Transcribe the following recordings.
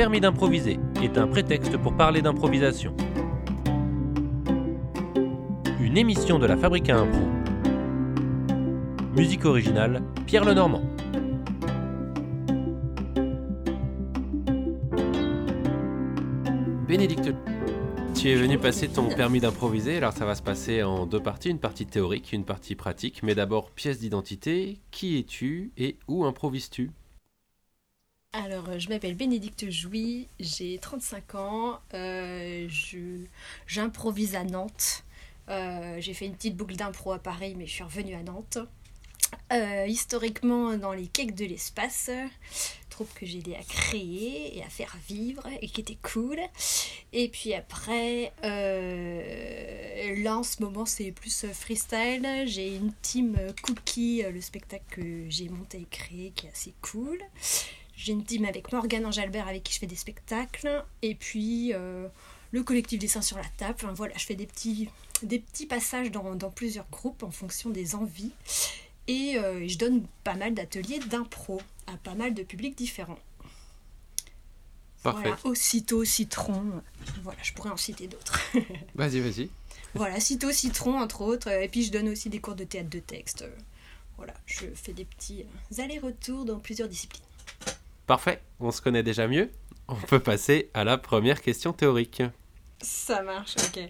permis d'improviser est un prétexte pour parler d'improvisation. Une émission de la Fabrique à Impro. Musique originale, Pierre Lenormand. Bénédicte, tu es venu passer ton permis d'improviser, alors ça va se passer en deux parties, une partie théorique, une partie pratique, mais d'abord pièce d'identité, qui es-tu et où improvises-tu? Alors, euh, je m'appelle Bénédicte Jouy, j'ai 35 ans, euh, j'improvise à Nantes. Euh, j'ai fait une petite boucle d'impro à Paris, mais je suis revenue à Nantes. Historiquement, dans les cakes de l'espace, troupe que j'ai aidé à créer et à faire vivre et qui était cool. Et puis après, là en ce moment, c'est plus freestyle. J'ai une team Cookie, le spectacle que j'ai monté et créé qui est assez cool. J'ai une team avec Morgane Angelbert avec qui je fais des spectacles. Et puis euh, le collectif Dessin sur la table. Enfin, voilà, je fais des petits, des petits passages dans, dans plusieurs groupes en fonction des envies. Et euh, je donne pas mal d'ateliers d'impro à pas mal de publics différents. Parfait. Voilà, aussitôt citron. Voilà, je pourrais en citer d'autres. Vas-y, vas-y. voilà, citôt citron entre autres. Et puis je donne aussi des cours de théâtre de texte. Voilà, je fais des petits allers-retours dans plusieurs disciplines. Parfait, on se connaît déjà mieux. On peut passer à la première question théorique. Ça marche, ok.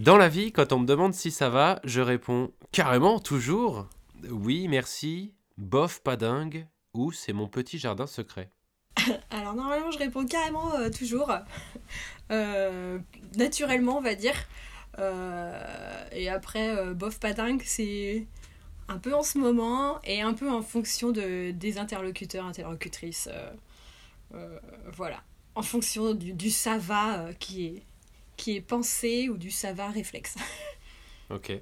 Dans la vie, quand on me demande si ça va, je réponds carrément, toujours. Oui, merci, bof, pas dingue, ou c'est mon petit jardin secret. Alors normalement je réponds carrément euh, toujours. Euh, naturellement on va dire. Euh, et après, bof pas dingue, c'est un peu en ce moment et un peu en fonction de, des interlocuteurs, interlocutrices. euh, euh, voilà. En fonction du, du ça va euh, qui, est, qui est pensé ou du ça va réflexe. Ok.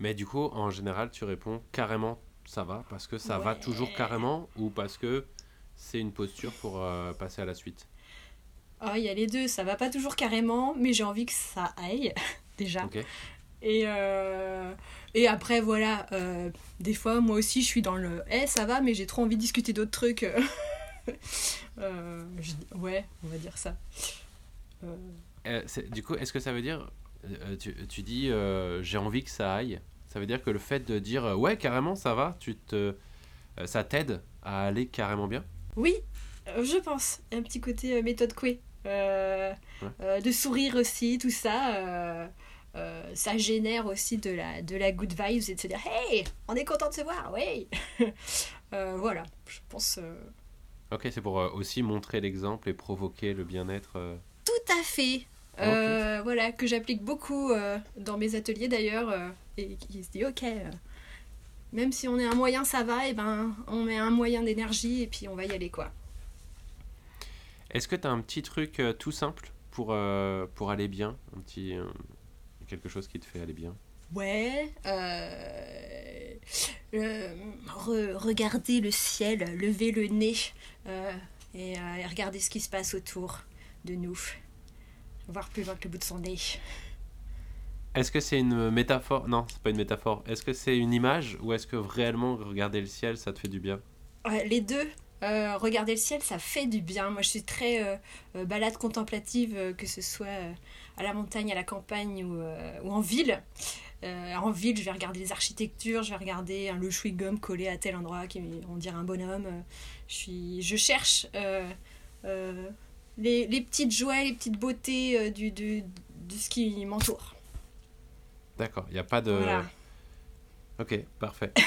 Mais du coup, en général, tu réponds carrément ça va, parce que ça va toujours carrément, ou parce que c'est une posture pour euh, passer à la suite? Ah, il y a les deux, ça va pas toujours carrément, mais j'ai envie que ça aille, déjà. Ok. Et, euh, et après, voilà, euh, des fois, moi aussi, je suis dans le Eh, ça va, mais j'ai trop envie de discuter d'autres trucs. Euh, je ouais, on va dire ça. C'est- du coup, est-ce que ça veut dire, tu, tu dis j'ai envie que ça aille, ça veut dire que le fait de dire ouais carrément ça va, tu te, ça t'aide à aller carrément bien? Oui, je pense. Un petit côté méthode Coué. Ouais. de sourire aussi, tout ça. Euh, ça génère aussi de la, de la good vibes et de se dire Hey, on est content de se voir, oui Euh, Voilà, je pense. euh, Ok, c'est pour euh, aussi montrer l'exemple et provoquer le bien-être. Tout à fait. Voilà, que j'applique beaucoup dans mes ateliers d'ailleurs, et qui se dit ok, même si on est un moyen, ça va, et ben on met un moyen d'énergie et puis on va y aller quoi. Est-ce que tu as un petit truc tout simple pour, pour aller bien? Un petit. Quelque chose qui te fait aller bien Ouais, euh, euh, re- regarder le ciel, lever le nez euh, et, euh, et regarder ce qui se passe autour de nous, voir plus loin que le bout de son nez. Est-ce que c'est une métaphore Non, c'est pas une métaphore. Est-ce que c'est une image ou est-ce que réellement regarder le ciel ça te fait du bien? Ouais, les deux. Euh, regarder le ciel, ça fait du bien. Moi, je suis très balade contemplative, que ce soit euh, à la montagne, à la campagne ou, euh, ou en ville. Euh, en ville, je vais regarder les architectures, je vais regarder un le chewing-gum collé à tel endroit, qui, on dirait un bonhomme. Euh, Je, suis, je cherche les, les petites joies, les petites beautés du, du, de ce qui m'entoure. D'accord, il n'y a pas de. Voilà. Ok, parfait.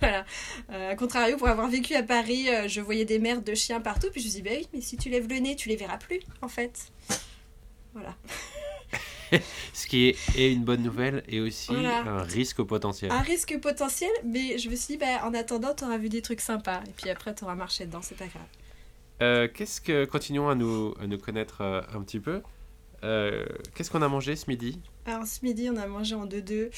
Voilà. Euh, a contrario, pour avoir vécu à Paris, euh, je voyais des merdes de chiens partout, puis je me suis dit, bah oui, mais si tu lèves le nez, tu les verras plus, en fait. Voilà. Ce qui est, est une bonne nouvelle et aussi Voilà. un risque potentiel. Un risque potentiel, mais je me suis dit, bah, en attendant, t'auras vu des trucs sympas, et puis après, t'auras marché dedans, c'est pas grave. Euh, qu'est-ce que continuons à nous, à nous connaître euh, un petit peu. Euh, qu'est-ce qu'on a mangé ce midi? Alors, ce midi, on a mangé en deux-deux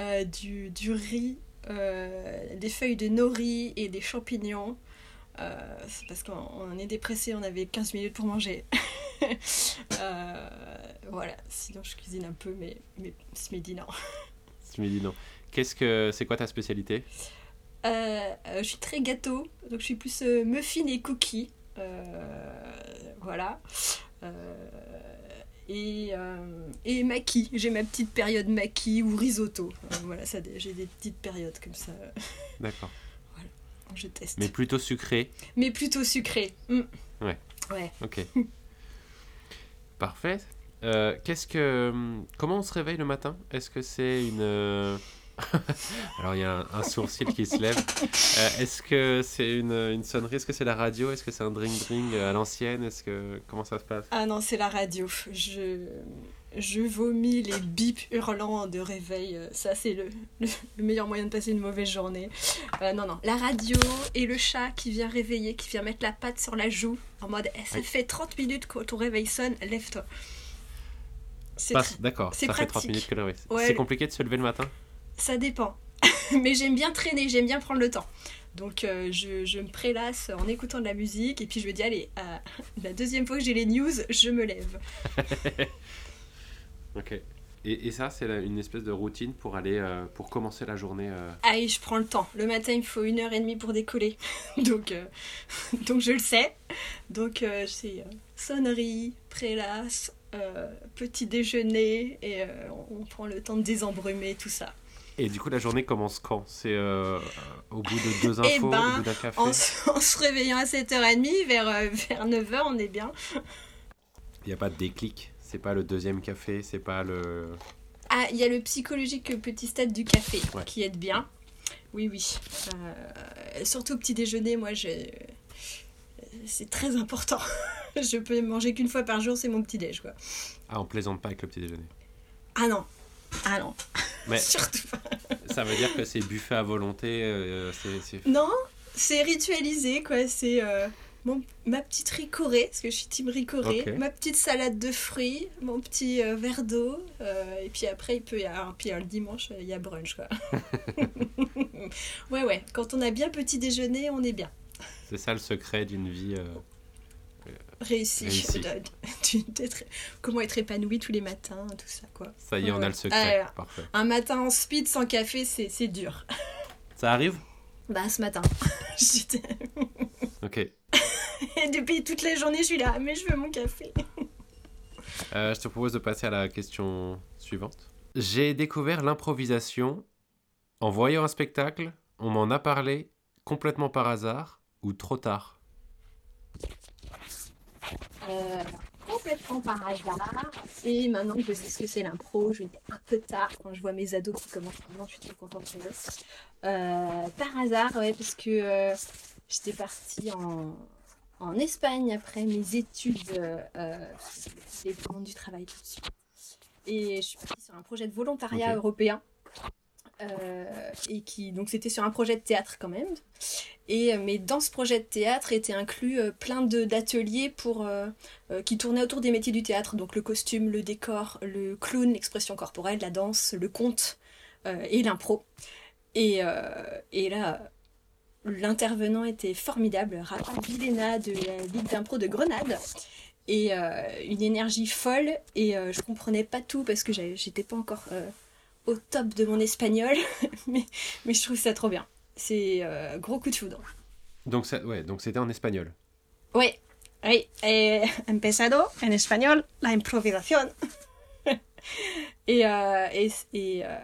euh, du, du riz, euh, des feuilles de nori et des champignons. Euh, c'est parce qu'on on est dépressé, on avait 15 minutes pour manger. Euh, voilà, sinon je cuisine un peu, mais, mais ce midi, non. Ce midi, non. Qu'est-ce que c'est quoi ta spécialité? Euh, je suis très gâteau, donc je suis plus muffin et cookie. voilà. et, et maquis. J'ai ma petite période maquis ou risotto. voilà, ça, j'ai des petites périodes comme ça. D'accord. Je teste. Mais plutôt sucré. Mais plutôt sucré. Mm. Ouais. Ouais. Ok. Parfait. Euh, qu'est-ce que, comment on se réveille le matin? Est-ce que c'est une euh, Alors il y a un, sourcil qui se lève. Euh, est-ce que c'est une, une, sonnerie? Est-ce que c'est la radio? Est-ce que c'est un drink drink à l'ancienne? Est-ce que comment ça se passe? Ah non, c'est la radio. Je je vomis les bips hurlants de réveil. Ça, c'est le, le, meilleur moyen de passer une mauvaise journée. non, non. La radio et le chat qui vient réveiller, qui vient mettre la patte sur la joue en mode eh, ça fait 30 minutes que ton réveil sonne, lève-toi. D'accord, ça fait 30 minutes que le C'est compliqué de se lever le matin? Ça dépend. Mais j'aime bien traîner, j'aime bien prendre le temps. Donc euh, je, je, me prélasse en écoutant de la musique et puis je me dis allez, euh, la deuxième fois que j'ai les news, je me lève. ok. Et, et ça, c'est une espèce de routine pour aller, euh, pour commencer la journée Ah je prends le temps. Le matin, il me faut une heure et demie pour décoller. donc, donc je le sais. Donc c'est sonnerie, prélasse, euh, petit déjeuner et euh, on, prend le temps de désembrumer tout ça. Et du coup, la journée commence quand? C'est euh, au bout de deux eh infos, ben, au bout d'un café? en, se réveillant à 7h30, vers, vers 9h, on est bien. Il n'y a pas de déclic? C'est pas le deuxième café C'est pas le. Ah, il y a le psychologique petit stade du café qui aide bien. Oui, oui. surtout au petit déjeuner, moi, c'est très important. je peux manger qu'une fois par jour, c'est mon petit déj quoi. Ah, on plaisante pas avec le petit déjeuner. Ah non. Ah non. Mais Surtout pas. ça veut dire que c'est buffet à volonté. Euh, Non, c'est ritualisé quoi. C'est euh, mon, ma petite ricorée, parce que je suis team ricorée, ma petite salade de fruits, mon petit euh, verre d'eau, et puis après il peut y avoir, puis le dimanche il y a brunch quoi. ouais ouais, quand on a bien petit déjeuner, on est bien. C'est ça le secret d'une vie réussi. Comment être épanoui tous les matins, tout ça, quoi. Ça y est, on a le secret. Parfait. Un matin en speed sans café, c'est dur. Ça arrive? Bah, ce matin. ok. Et depuis toute la journée, je suis là, mais je veux mon café. Euh, je te propose de passer à la question suivante. J'ai découvert l'improvisation en voyant un spectacle, on m'en a parlé complètement par hasard ou trop tard? Euh, complètement par hasard. Et maintenant que je sais ce que c'est l'impro, je vais un peu tard quand je vois mes ados qui commencent maintenant, je suis trop contente de euh, Par hasard, ouais, parce que euh, j'étais partie en, en, Espagne après mes études euh, monde du travail tout de suite. Et je suis partie sur un projet de volontariat européen. et qui donc c'était sur un projet de théâtre quand même et, euh, mais dans ce projet de théâtre était inclus euh, plein d'ateliers pour euh, qui tournaient autour des métiers du théâtre, donc le costume, le décor, le clown, l'expression corporelle, la danse, le conte et l'impro. Et, et là, l'intervenant était formidable, Raphaël Villena de la Ligue d'impro de Grenade et une énergie folle et je comprenais pas tout parce que j'étais pas encore au top de mon espagnol mais, mais je trouve ça trop bien c'est euh, gros coup de foudre. Donc, ça, ouais, donc c'était en espagnol. Oui, oui. He empezado en espagnol la improvisación. et, euh, et, et, euh,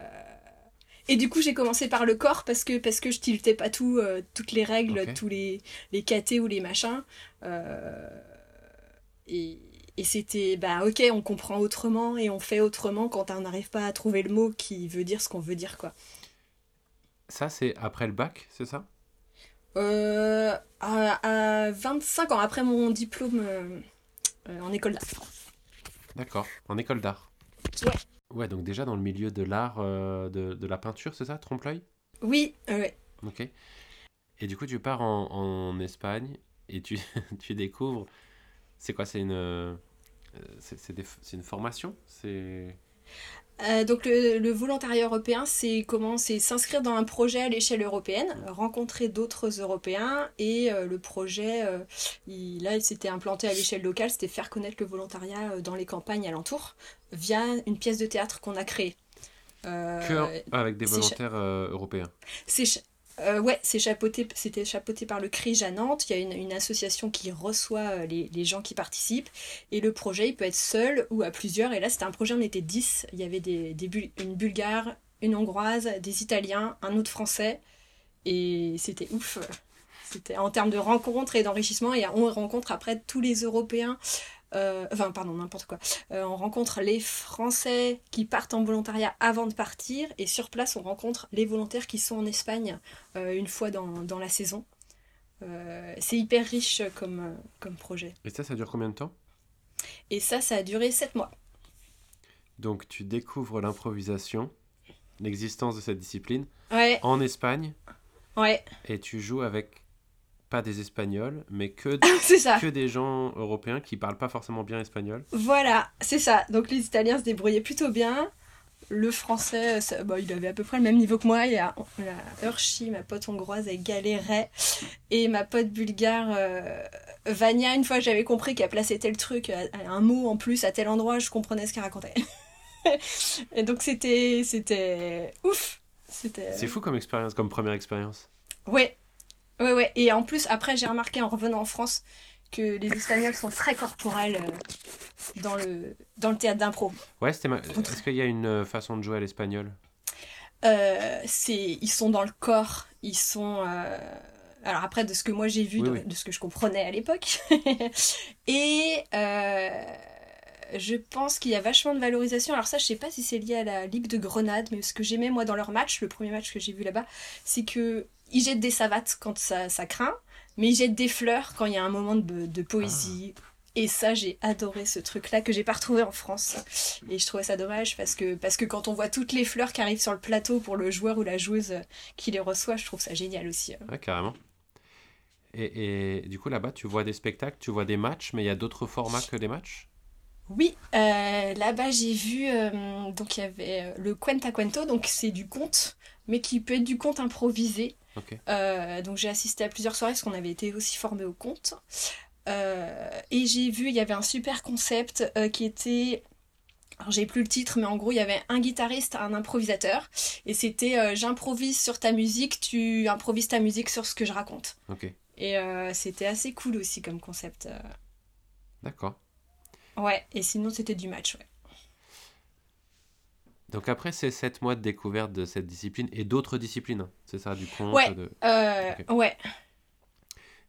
et, du coup, j'ai commencé par le corps parce que, parce que je tiltais pas tout, toutes les règles, tous les, les catés ou les machins. et, et c'était, bah ok, on comprend autrement et on fait autrement quand on n'arrive pas à trouver le mot qui veut dire ce qu'on veut dire, quoi. Ça, c'est après le bac, c'est ça? Euh, à, 25 ans, après mon diplôme euh, euh, en école d'art. D'accord, en école d'art. Ouais. Ouais, donc déjà dans le milieu de l'art, de, de, la peinture, c'est ça, trompe-l'œil? Oui, ouais. Ok. Et du coup, tu pars en, en Espagne et tu, tu découvres. C'est quoi C'est une. C'est une formation? C'est. Euh, donc le, volontariat européen, c'est comment? C'est s'inscrire dans un projet à l'échelle européenne, rencontrer d'autres Européens et euh, le projet, euh, il, là, il s'était implanté à l'échelle locale, c'était faire connaître le volontariat dans les campagnes alentours via une pièce de théâtre qu'on a créée. que avec des volontaires européens. C'est Euh, ouais, c'est chapeauté, c'était chapeauté par le CRIJ à Nantes. Il y a une, association qui reçoit euh, les, les, gens qui participent. Et le projet, il peut être seul ou à plusieurs. Et là, c'était un projet, on était 10. Il y avait des, des une Bulgare, une Hongroise, des Italiens, un autre Français. Et c'était ouf. C'était en termes de rencontres et d'enrichissement. Et on rencontre après tous les Européens euh, enfin, pardon, n'importe quoi. Euh, on rencontre les Français qui partent en volontariat avant de partir, et sur place, on rencontre les volontaires qui sont en Espagne euh, une fois dans, dans la saison. c'est hyper riche comme, comme projet. Et ça, ça dure combien de temps? Et ça, ça a duré 7 mois. Donc, tu découvres l'improvisation, l'existence de cette discipline ouais. en Espagne. Ouais. Et tu joues avec pas des Espagnols, mais que, que des gens européens qui parlent pas forcément bien espagnol. Voilà, c'est ça. Donc les Italiens se débrouillaient plutôt bien. Le français, ça, bah, il avait à peu près le même niveau que moi. Il y a la Urshi, ma pote hongroise, elle galérait. Et ma pote bulgare, euh, Vania, une fois j'avais compris qu'elle plaçait tel truc, euh, un mot en plus à tel endroit, je comprenais ce qu'elle racontait. et donc c'était, c'était ouf. C'était... C'est fou comme expérience, comme première expérience. Ouais, Ouais, ouais. Et en plus, après, j'ai remarqué en revenant en France que les Espagnols sont très corporels euh, dans, le, dans le théâtre d'impro. Ouais, c'était est-ce qu'il y a une euh, façon de jouer à l'espagnol? Euh, c'est Ils sont dans le corps. Ils sont. Alors, après, de ce que moi j'ai vu, de, ce que je comprenais à l'époque. Et. Je pense qu'il y a vachement de valorisation. Alors ça, je sais pas si c'est lié à la Ligue de Grenade, mais ce que j'aimais moi dans leur match, le premier match que j'ai vu là-bas, c'est que ils jettent des savates quand ça, ça craint, mais ils jettent des fleurs quand il y a un moment de, de poésie. Ah. Et ça, j'ai adoré ce truc-là que j'ai pas retrouvé en France. Et je trouvais ça dommage parce que, parce que quand on voit toutes les fleurs qui arrivent sur le plateau pour le joueur ou la joueuse qui les reçoit, je trouve ça génial aussi. Hein. Ouais, carrément. Et, et du coup, là-bas, tu vois des spectacles, tu vois des matchs, mais il y a d'autres formats que des matchs? Oui, euh, là-bas j'ai vu, euh, donc il y avait euh, le cuenta cuento, donc c'est du conte, mais qui peut être du conte improvisé. Euh, donc j'ai assisté à plusieurs soirées parce qu'on avait été aussi formés au conte. Et j'ai vu, il y avait un super concept qui était alors j'ai plus le titre, mais en gros il y avait un guitariste, un improvisateur, et c'était j'improvise sur ta musique, tu improvises ta musique sur ce que je raconte. Et c'était assez cool aussi comme concept. D'accord. Ouais, et sinon c'était du match, ouais. Donc après ces 7 mois de découverte de cette discipline et d'autres disciplines, hein, c'est ça, du conte Ouais, euh, ouais.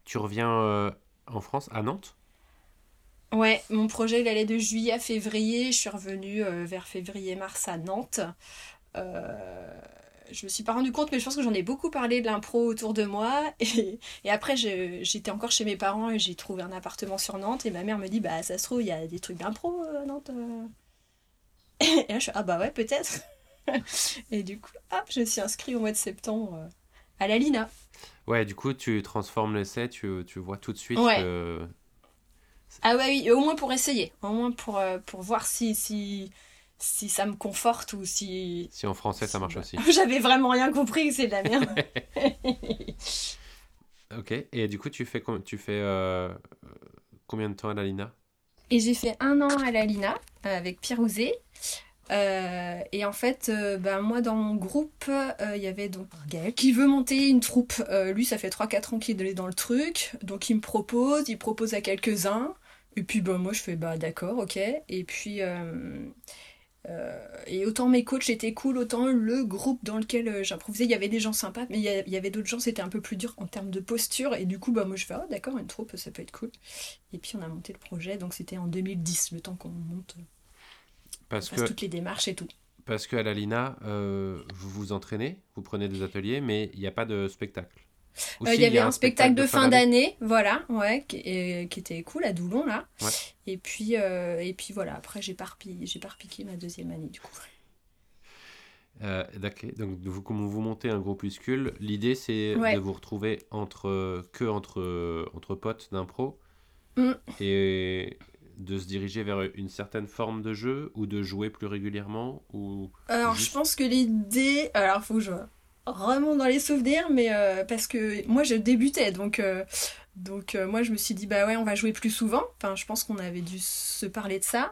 Tu reviens euh, en France, à Nantes? Ouais, mon projet il allait de juillet à février, je suis revenue euh, vers février-mars à Nantes. Je me suis pas rendu compte, mais je pense que j'en ai beaucoup parlé de l'impro autour de moi. Et, et après, j'étais encore chez mes parents et j'ai trouvé un appartement sur Nantes. Et ma mère me dit Bah, ça se trouve, il y a des trucs d'impro à Nantes. Et là, je suis, ah bah ouais, peut-être. et du coup, hop, je me suis inscrit au mois de septembre euh, à la Lina. Ouais, du coup, tu transformes l'essai, tu, tu vois tout de suite ouais. que... Ah ouais, oui, au moins pour essayer, au moins pour, euh, pour voir si, si, si ça me conforte ou si... Si en français ça marche aussi. J'avais vraiment rien compris, c'est de la merde. ok, et du coup, tu fais, tu fais euh, combien de temps à la Lina? Et j'ai fait un an à la Lina euh, avec Pierre Ouzé. Euh, et en fait, euh, bah, moi dans mon groupe, il y avait donc Gaël qui veut monter une troupe. lui, ça fait 3-4 ans qu'il est dans le truc. Donc il me propose, il propose à quelques-uns. Et puis bah, moi je fais bah d'accord, ok. Et puis euh, et autant mes coachs étaient cool, autant le groupe dans lequel euh, j'improvisais, il y avait des gens sympas, mais il y, avait d'autres gens, c'était un peu plus dur en termes de posture. Et du coup, bah, moi je fais, oh d'accord, une troupe, ça peut être cool. Et puis on a monté le projet, donc c'était en 2010, le temps qu'on monte. Parce que toutes les démarches et tout. Parce qu'à la Lina, euh, vous vous entraînez, vous prenez des ateliers, mais il n'y a pas de spectacle. Euh, il y avait un, spectacle, de fin d'année, voilà, ouais, qui, qui, était cool à Doulon là. Et puis euh, et puis voilà, après j'ai pas j'ai pas repiqué ma deuxième année du coup. Euh, d'accord. Donc vous, comme vous montez un groupuscule, l'idée c'est de vous retrouver entre que entre entre potes d'impro mm. et de se diriger vers une certaine forme de jeu ou de jouer plus régulièrement ou. Alors je pense que l'idée, alors faut que je remonte dans les souvenirs, mais euh, parce que moi je débutais, donc, euh, donc euh, moi je me suis dit bah ouais on va jouer plus souvent. Enfin je pense qu'on avait dû se parler de ça.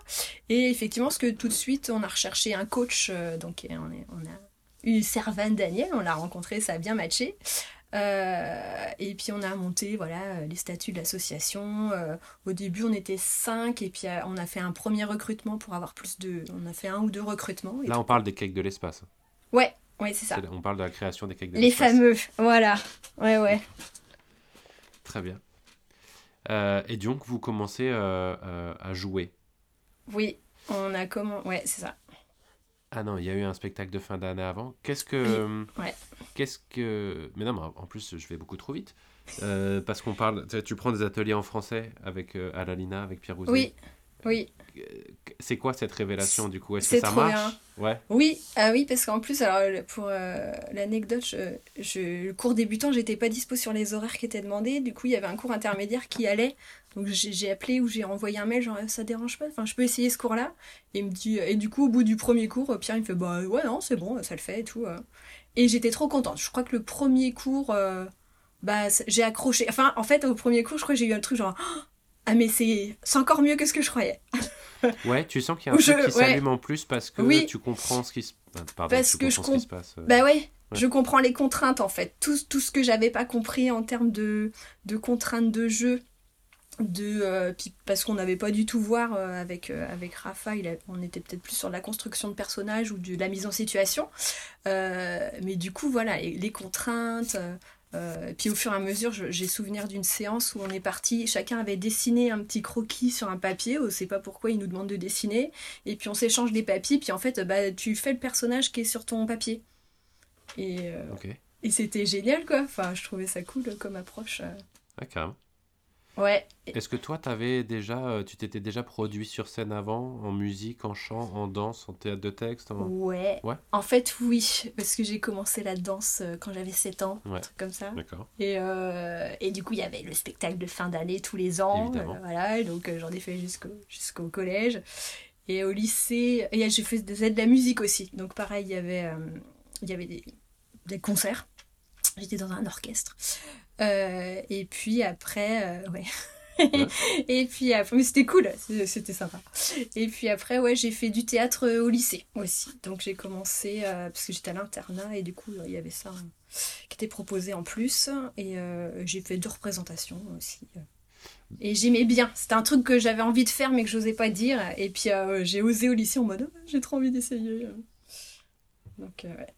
Et effectivement, ce que tout de suite on a recherché un coach, donc on, est, on a une Servane Daniel, on l'a rencontré, ça a bien matché. Et puis on a monté voilà les statuts de l'association. Au début on était cinq et puis on a fait un premier recrutement pour avoir plus de. On a fait un ou deux recrutements. Là on parle des cakes de l'espace. Ouais, ouais c'est ça. On parle de la création des cakes de. Les fameux, voilà. Ouais ouais. Très bien. et donc vous commencez à jouer. Oui, on a comment. Ouais c'est ça. Ah non, il y a eu un spectacle de fin d'année avant. Qu'est-ce que. Ouais. Qu'est-ce que. Mais non, mais en plus, je vais beaucoup trop vite. Euh, parce qu'on parle. Tu prends des ateliers en français avec euh, Alalina, avec Pierre Rousset. Oui. Oui. C'est quoi cette révélation du coup? Est-ce que ça marche? Ouais. Oui, ah oui, parce qu'en plus, alors pour euh, l'anecdote, je, le cours débutant, j'étais pas dispo sur les horaires qui étaient demandés. Du coup, il y avait un cours intermédiaire qui allait. Donc j'ai appelé ou j'ai envoyé un mail, genre ça dérange pas, enfin je peux essayer ce cours-là. Et me dit, et du coup, au bout du premier cours, Pierre il me fait bah ouais, non, c'est bon, ça le fait et tout. Et j'étais trop contente. Je crois que le premier cours, bah j'ai accroché. Enfin, en fait, au premier cours, je crois que j'ai eu un truc genre ah mais c'est encore mieux que ce que je croyais. ouais, tu sens qu'il y a un truc qui s'allume en plus parce que tu comprends ce qui se Pardon, parce que je comprends ce qui se passe. Euh. Bah ouais, je comprends les contraintes en fait. Tout, tout ce que j'avais pas compris en termes de, de contraintes de jeu. De, euh, parce qu'on n'avait pas du tout voir euh, avec, avec Rafa, on était peut-être plus sur la construction de personnages ou de la mise en situation. mais du coup, voilà, les contraintes, euh, puis au fur et à mesure, j'ai souvenir d'une séance où on est parti, chacun avait dessiné un petit croquis sur un papier, on ne sait pas pourquoi il nous demande de dessiner, et puis on s'échange des papiers, puis en fait, bah, tu fais le personnage qui est sur ton papier. Et, euh, et c'était génial, quoi. Enfin, je trouvais ça cool comme approche. Ah, carrément. Ouais. Est-ce que toi, avais déjà, euh, tu t'étais déjà produit sur scène avant, en musique, en chant, en danse, en théâtre de texte ouais. ouais. En fait, oui, parce que j'ai commencé la danse euh, quand j'avais 7 ans, un truc comme ça. D'accord. Et, euh, et du coup, il y avait le spectacle de fin d'année tous les ans. voilà, donc j'en ai fait jusqu'au collège. Et au lycée, j'ai fait de la musique aussi. Donc pareil, il y avait, il y avait des, des concerts. J'étais dans un orchestre. Euh, et puis après, euh, ouais. et puis après, mais c'était cool, c'était sympa. Et puis après, ouais, j'ai fait du théâtre au lycée aussi. Donc j'ai commencé, euh, parce que j'étais à l'internat et du coup, il y avait ça qui était proposé en plus. Et j'ai fait deux représentations aussi. Et j'aimais bien. C'était un truc que j'avais envie de faire mais que j'osais pas dire. Et puis j'ai osé au lycée en mode, oh, j'ai trop envie d'essayer. Donc, ouais.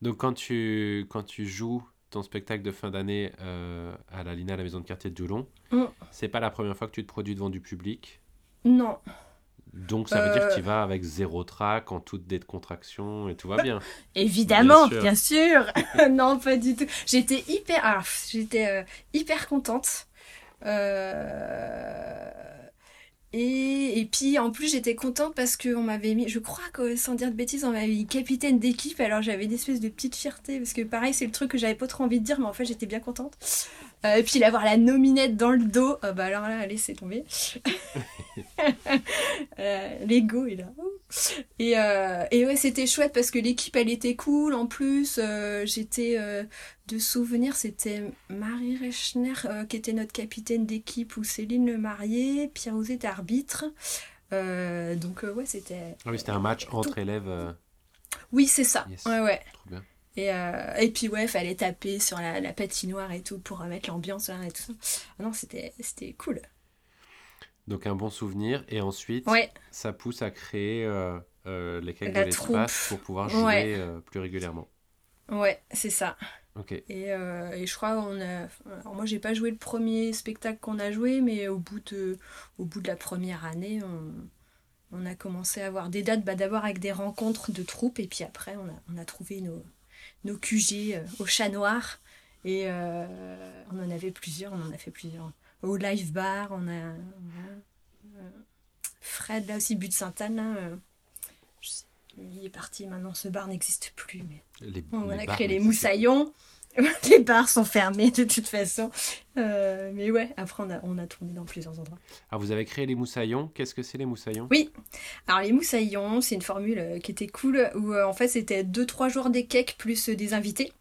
Donc quand tu, quand tu joues ton spectacle de fin d'année euh, à la Lina, à la maison de quartier de Doulon, mm. c'est pas la première fois que tu te produis devant du public? Non. Donc ça veut dire que tu euh. vas avec zéro trac, en toute décontraction et tout va bien. Évidemment, bien sûr. non, pas du tout. J'étais hyper, ah, j'étais euh, hyper contente. Euh et, et, puis en plus j'étais contente parce qu'on m'avait mis, je crois que sans dire de bêtises, on m'avait mis capitaine d'équipe. Alors j'avais une espèce de petite fierté parce que pareil c'est le truc que j'avais pas trop envie de dire, mais en fait j'étais bien contente. Euh, et puis avoir la nominette dans le dos, euh, bah alors là laissez tomber. euh, L'ego est là. Et, euh, et ouais c'était chouette parce que l'équipe elle était cool en plus. Euh, j'étais de souvenir, c'était Marie Rechner euh, qui était notre capitaine d'équipe ou Céline Le Marié, Pierre Ouzet était arbitre. Euh, donc euh, ouais, c'était. Ah oui, c'était un match entre élèves. Oui, c'est ça. Ouais, ouais. Trop bien. Et, et puis ouais, fallait taper sur la, patinoire et tout pour mettre l'ambiance et tout ça. Ah non, c'était cool. Donc un bon souvenir et ensuite ça pousse à créer les quelques de l'espace pour pouvoir jouer plus régulièrement. Ouais, c'est ça. Et, euh, et, je crois on a. Alors moi j'ai pas joué le premier spectacle qu'on a joué, mais au bout de, au bout de la première année, on, on a commencé à avoir des dates, bah, d'abord avec des rencontres de troupes, et puis après on a, on a trouvé nos, nos QG euh, au Chat Noir, et euh, on en avait plusieurs, on en a fait plusieurs. Au Live Bar, on a. Fred, là aussi, But Sainte-Anne, il est parti maintenant, ce bar n'existe plus. Mais on a créé les moussaillons. les bars sont fermés de toute façon. Euh, mais ouais, après on a, on a tourné dans plusieurs endroits. Alors vous avez créé les moussaillons. Qu'est-ce que c'est les moussaillons? Oui. Alors les moussaillons, c'est une formule euh, qui était cool où euh, en fait c'était 2-3 jours des cakes plus des invités.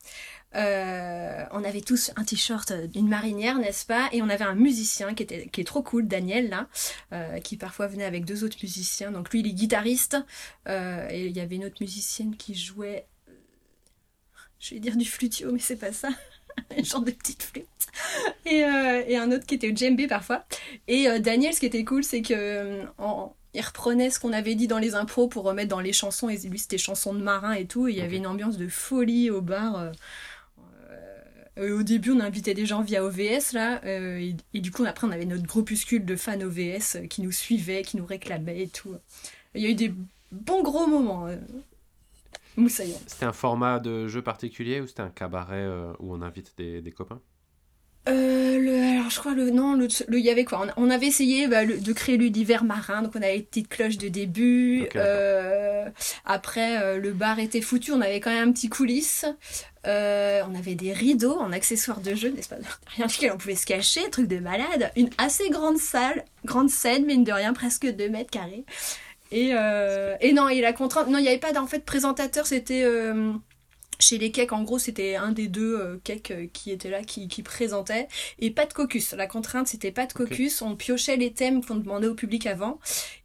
Euh, on avait tous un t-shirt d'une marinière, n'est-ce pas? Et on avait un musicien qui, était, qui est trop cool, Daniel, là, euh, qui parfois venait avec deux autres musiciens. Donc lui, il est guitariste. Euh, et il y avait une autre musicienne qui jouait je vais dire du flutio, mais c'est pas ça. un genre de petite flûte. Et, euh, et, un autre qui était au djembé parfois. Et euh, Daniel, ce qui était cool, c'est que en, il reprenait ce qu'on avait dit dans les impros pour remettre dans les chansons. Et lui, c'était chansons de marin et tout. Et il y avait une ambiance de folie au bar. Euh, au début, on invitait des gens via OVS, là, et, et, du coup, après, on avait notre groupuscule de fans OVS qui nous suivaient, qui nous réclamaient et tout. Il y a eu des bons gros moments. C'était un format de jeu particulier ou c'était un cabaret euh, où on invite des, des copains? Euh, le, alors je crois le non le il y avait quoi? On, avait essayé bah, de créer l'univers marin donc on avait les petites cloches de début euh, après le bar était foutu on avait quand même un petit coulisse on avait des rideaux en accessoires de jeu n'est-ce pas? Rien de on pouvait se cacher truc de malade une assez grande salle grande scène mine de rien presque 2 mètres carrés et, euh, et non, et la contrainte, non, il n'y avait pas en fait présentateur, c'était euh, chez les cakes, en gros, c'était un des deux euh, cakes qui était là, qui, qui, présentait, et pas de caucus. La contrainte, c'était pas de caucus, on piochait les thèmes qu'on demandait au public avant,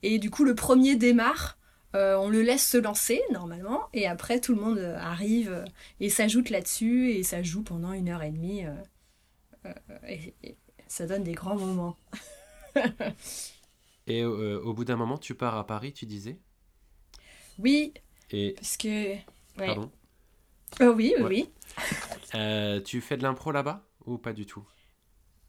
et du coup, le premier démarre. on le laisse se lancer normalement et après tout le monde arrive et s'ajoute là-dessus et ça joue pendant une heure et demie et, et ça donne des grands moments. Et euh, au bout d'un moment, tu pars à Paris, tu disais? Oui. Et... Parce que. Pardon? Oh, Oui, oui, oui. Euh, tu fais de l'impro là-bas ou pas du tout?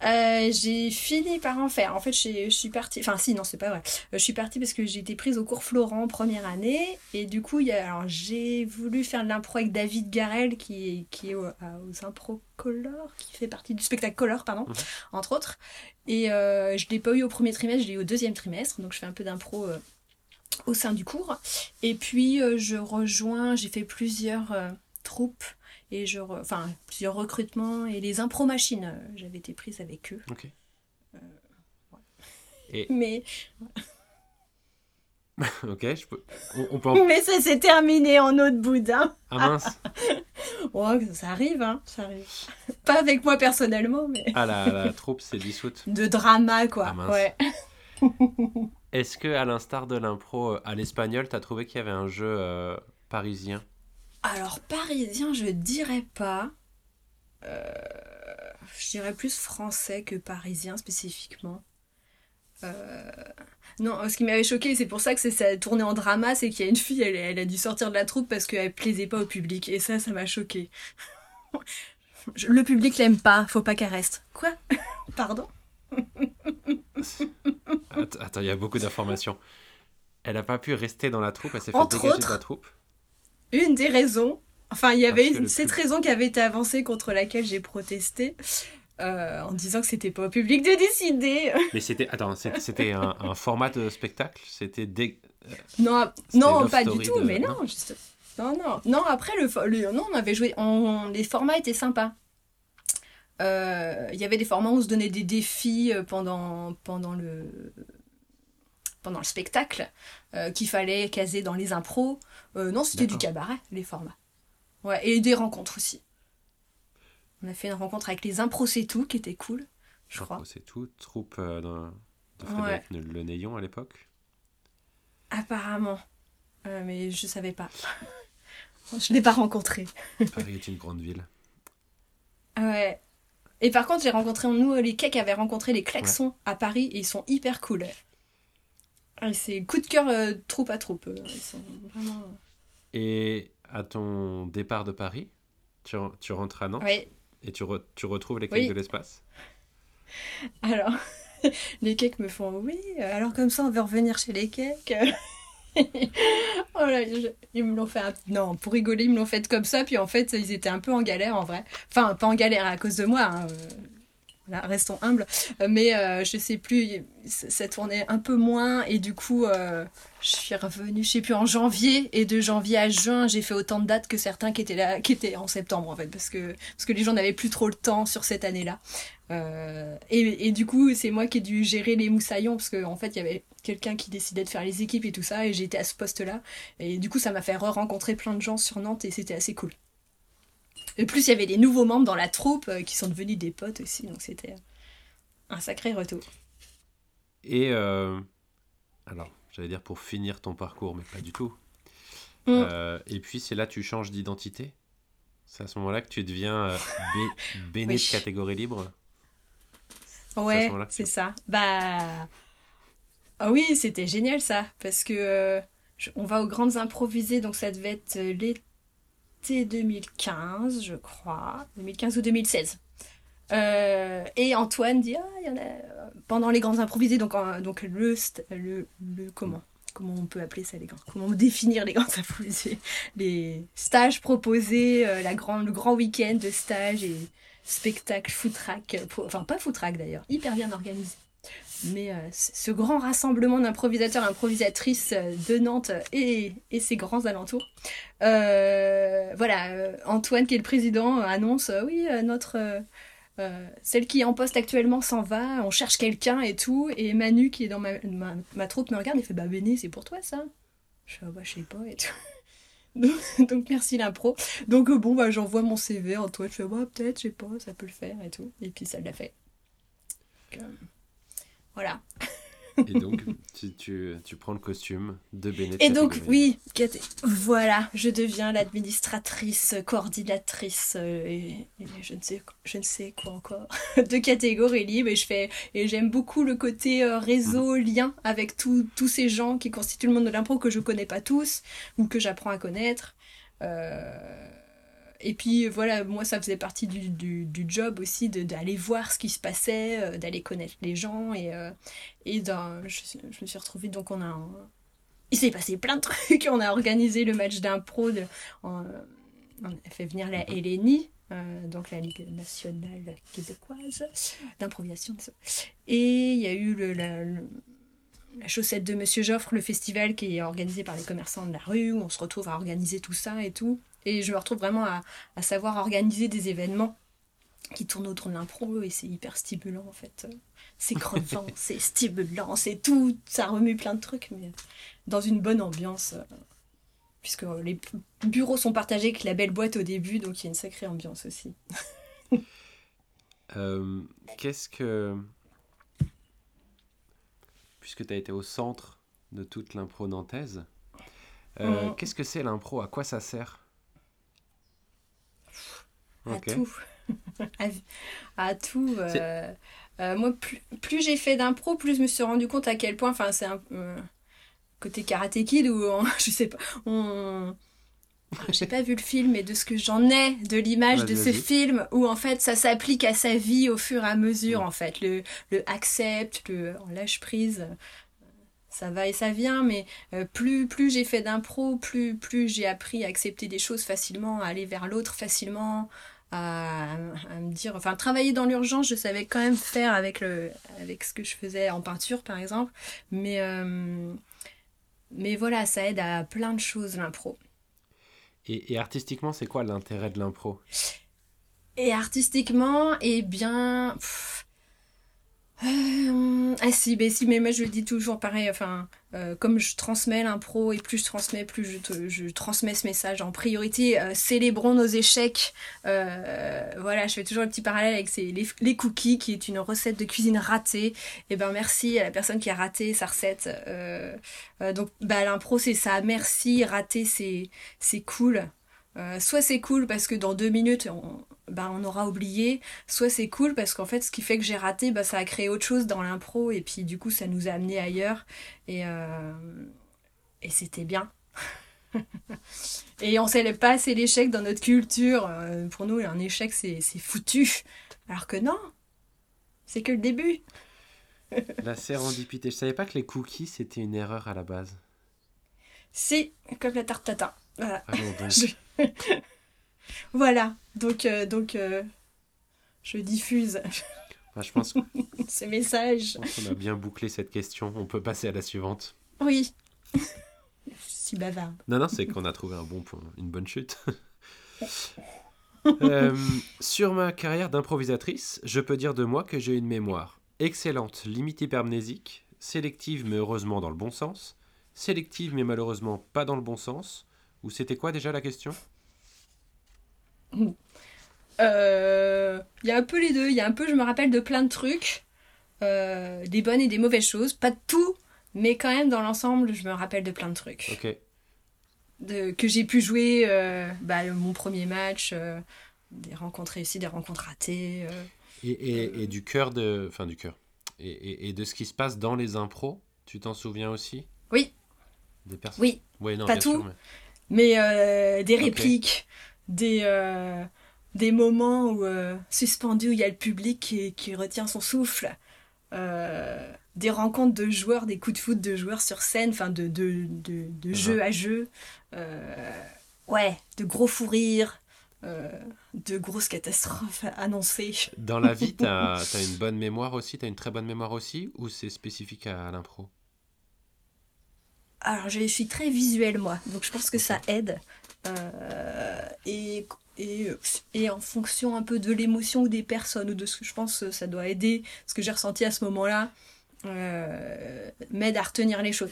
Euh, j'ai fini par en faire. En fait, je suis partie. Enfin, si, non, c'est pas vrai. je suis partie parce que j'ai été prise au cours Florent première année. Et du coup, y a, alors, j'ai voulu faire de l'impro avec David Garel, qui, qui est aux, Impro Color, qui fait partie du spectacle Color, pardon, mhm. entre autres. Et euh, je l'ai pas eu au premier trimestre, je l'ai eu au deuxième trimestre. Donc, je fais un peu d'impro euh, au sein du cours. Et puis, je rejoins, j'ai fait plusieurs troupes et je enfin plusieurs recrutements et les impro machines euh, j'avais été prise avec eux. Ok. Euh, et... mais ok je peux on, peut mais ça s'est terminé en eau de boudin ah mince. Oh, ça arrive hein ça arrive. Pas avec moi personnellement mais ah la, la troupe s'est dissoute. de drama quoi. Ah, mince. ouais. Est-ce que à l'instar de l'impro euh, à l'espagnol t'as trouvé qu'il y avait un jeu parisien? Alors, parisien, je dirais pas. Euh, je dirais plus français que parisien spécifiquement. Euh, non, ce qui m'avait choqué, c'est pour ça que ça a tourné en drama, c'est qu'il y a une fille, elle, a dû sortir de la troupe parce qu'elle plaisait pas au public. Et ça, ça m'a choqué. Le public l'aime pas, faut pas qu'elle reste. Quoi? Pardon? Attends, il y a beaucoup d'informations. Elle a pas pu rester dans la troupe, elle s'est fait dégager de la troupe une des raisons, enfin il y avait cette raison qui avait été avancée contre laquelle j'ai protesté. Euh, en disant que c'était pas au public de décider. Mais c'était attends, c'était un, format de spectacle, c'était des euh, Non, non, pas du tout, mais non, juste... non, non, non. Après le, non, on avait joué, on, les formats étaient sympas. Euh, il y avait des formats où on se donnait des défis pendant pendant le pendant le spectacle qu'il fallait caser dans les impros. Euh, non, c'était du cabaret, les formats. Ouais, et des rencontres aussi. On a fait une rencontre avec les Impro C'est Tout, qui était cool, je crois. C'est Tout, troupe euh, de Frédéric Le Néon à l'époque Apparemment. Euh, mais je savais pas. je l'ai pas rencontré. Paris est une grande ville. Ouais. Et par contre, j'ai rencontré, nous, les Cakes avaient rencontré les Klaxons à Paris et ils sont hyper cool. Ah, c'est coup de cœur euh, troupe à troupe. Euh, vraiment... Et à ton départ de Paris, tu, tu rentres à Nantes oui. et tu, tu retrouves les cakes de l'espace? Alors, les cakes me font oui, alors comme ça on veut revenir chez les cakes. oh là, ils me l'ont fait non pour rigoler ils me l'ont fait comme ça puis en fait ils étaient un peu en galère en vrai enfin pas en galère à cause de moi hein, euh, restons humbles. Euh, mais euh, je sais plus, ça tournait un peu moins et du coup, euh, je suis revenue, je sais plus, en janvier et de janvier à juin, j'ai fait autant de dates que certains qui étaient là, qui étaient en septembre en fait, parce que parce que les gens n'avaient plus trop le temps sur cette année-là. et, et, du coup, c'est moi qui ai dû gérer les moussaillons parce qu'en en fait, il y avait quelqu'un qui décidait de faire les équipes et tout ça, et j'étais à ce poste-là. Et du coup, ça m'a fait re-rencontrer plein de gens sur Nantes et c'était assez cool. Et plus, il y avait des nouveaux membres dans la troupe euh, qui sont devenus des potes aussi, donc c'était un sacré retour. Et euh, alors, j'allais dire pour finir ton parcours, mais pas du tout. Mm. Euh, et puis, c'est là tu changes d'identité C'est à ce moment-là que tu deviens euh, béné de catégorie libre Ouais, c'est ça. Bah. Ah oui, c'était génial ça. Parce que on va aux grandes improvisées, donc ça devait être euh, l'été 2015, je crois. 2015 ou 2016. et Antoine dit ah, y en a pendant les grandes improvisées donc donc le, le, le comment comment on peut appeler ça les grands comment définir les grandes improvisées les stages proposés la grande le grand week-end de stage et spectacle footrack, enfin pas footrack d'ailleurs, hyper bien organisé. Mais euh, ce grand rassemblement d'improvisateurs et improvisatrices euh, de Nantes et, et ses grands alentours. Euh, voilà, Antoine qui est le président annonce oui notre celle qui est en poste actuellement s'en va, on cherche quelqu'un et tout. Et Manu qui est dans ma, ma, troupe me regarde et fait bah Béné c'est pour toi ça. Je ah, bah, je sais pas et tout. Donc, merci l'impro. Donc bon, bah, j'envoie mon CV, Antoine, je fais, bah, peut-être, je sais pas, ça peut le faire et tout. Et puis ça l'a fait. Euh, voilà. Et donc, tu, tu, tu, prends le costume de Bennett. Et donc, oui, voilà, je deviens l'administratrice, coordinatrice, euh, et, je, ne sais, je ne sais quoi encore, de catégorie libre. Et je fais, et j'aime beaucoup le côté euh, réseau, mhm. lien avec tous ces gens qui constituent le monde de l'impro que je connais pas tous, ou que j'apprends à connaître. Euh, et puis voilà, moi ça faisait partie du, du, job aussi d'aller voir ce qui se passait, euh, d'aller connaître les gens. Et, euh, et je, me suis retrouvée, donc on a... il s'est passé plein de trucs. On a organisé le match d'impro. On, on a fait venir la Hélénie, euh, donc la Ligue nationale québécoise d'improvisation. Et il y a eu le, la, la chaussette de Monsieur Joffre, le festival qui est organisé par les commerçants de la rue, où on se retrouve à organiser tout ça et tout. Et je me retrouve vraiment à, savoir organiser des événements qui tournent autour de l'impro et c'est hyper stimulant en fait. C'est crevant, c'est stimulant, c'est tout, ça remue plein de trucs, mais dans une bonne ambiance. Euh, puisque les bureaux sont partagés avec la belle boîte au début, donc il y a une sacrée ambiance aussi. Euh, qu'est-ce que. Puisque tu as été au centre de toute l'impro nantaise, euh, mm. qu'est-ce que c'est l'impro? À quoi ça sert? À tout. à, tout. Euh, euh, moi, plus, j'ai fait d'impro, plus je me suis rendu compte à quel point, enfin, c'est un euh, côté Karate Kid où je sais pas, on. J'ai pas vu le film, mais de ce que j'en ai, de l'image de ce film, où en fait ça s'applique à sa vie au fur et à mesure, en fait. Le, le accepte, le lâche prise, ça va et ça vient, mais plus, plus j'ai fait d'impro, plus, plus j'ai appris à accepter des choses facilement, à aller vers l'autre facilement, à, me dire, enfin travailler dans l'urgence, je savais quand même faire avec, le, avec ce que je faisais en peinture par exemple, mais, euh, mais voilà, ça aide à plein de choses l'impro. Et, artistiquement, c'est quoi l'intérêt de l'impro? Et artistiquement, eh bien... Euh, ah si, ben si, mais moi je le dis toujours pareil, enfin, euh, comme je transmets l'impro et plus je transmets, plus je, je transmets ce message en priorité, euh, célébrons nos échecs. voilà, je fais toujours un petit parallèle avec ces, les, cookies, qui est une recette de cuisine ratée. Et eh ben merci à la personne qui a raté sa recette. donc bah, l'impro c'est ça, merci, raté c'est, c'est cool. soit c'est cool parce que dans deux minutes on, bah, on aura oublié, soit c'est cool parce qu'en fait ce qui fait que j'ai raté, bah, ça a créé autre chose dans l'impro et puis du coup ça nous a amené ailleurs et, euh, et c'était bien. et on célèbre pas assez l'échec dans notre culture. Euh, pour nous, un échec c'est foutu. Alors que non, c'est que le début. la sérendipité. Je savais pas que les cookies c'était une erreur à la base. Si, comme la tarte tatin. Voilà. Ah Voilà, donc, euh, donc euh, je diffuse je pense ces messages. On a bien bouclé cette question. On peut passer à la suivante. Oui. si bavard. Non, non, c'est qu'on a trouvé un bon point, une bonne chute. Euh, sur ma carrière d'improvisatrice, je peux dire de moi que j'ai une mémoire excellente, limite hypermnésique, sélective mais heureusement dans le bon sens, sélective mais malheureusement pas dans le bon sens. Ou c'était quoi déjà la question? Il euh, y a un peu les deux. Il y a un peu, je me rappelle de plein de trucs, euh, des bonnes et des mauvaises choses. Pas de tout, mais quand même dans l'ensemble, je me rappelle de plein de trucs. Ok. de, que j'ai pu jouer euh, bah, mon premier match, des rencontres réussies, des rencontres ratées. Et, et, et du cœur de. Enfin, du cœur. Et, de ce qui se passe dans les impros, tu t'en souviens aussi? Oui, Des personnes oui, Ouais, non, Pas sûr, tout. mais- mais euh, des répliques, des, euh, des moments où, euh, suspendus où il y a le public qui, qui retient son souffle, des rencontres de joueurs, des coups de foot de joueurs sur scène, enfin de, de, de, de Mhm. jeu à jeu, ouais, de gros fous rires, de grosses catastrophes annoncées. Dans la vie, t'as as une bonne mémoire aussi T'as une très bonne mémoire aussi Ou c'est spécifique à, l'impro? Alors, je suis très visuelle, moi, donc je pense que ça aide. Euh, et, et, et en fonction un peu de l'émotion ou des personnes, ou de ce que je pense ça doit aider, ce que j'ai ressenti à ce moment-là, euh, m'aide à retenir les choses.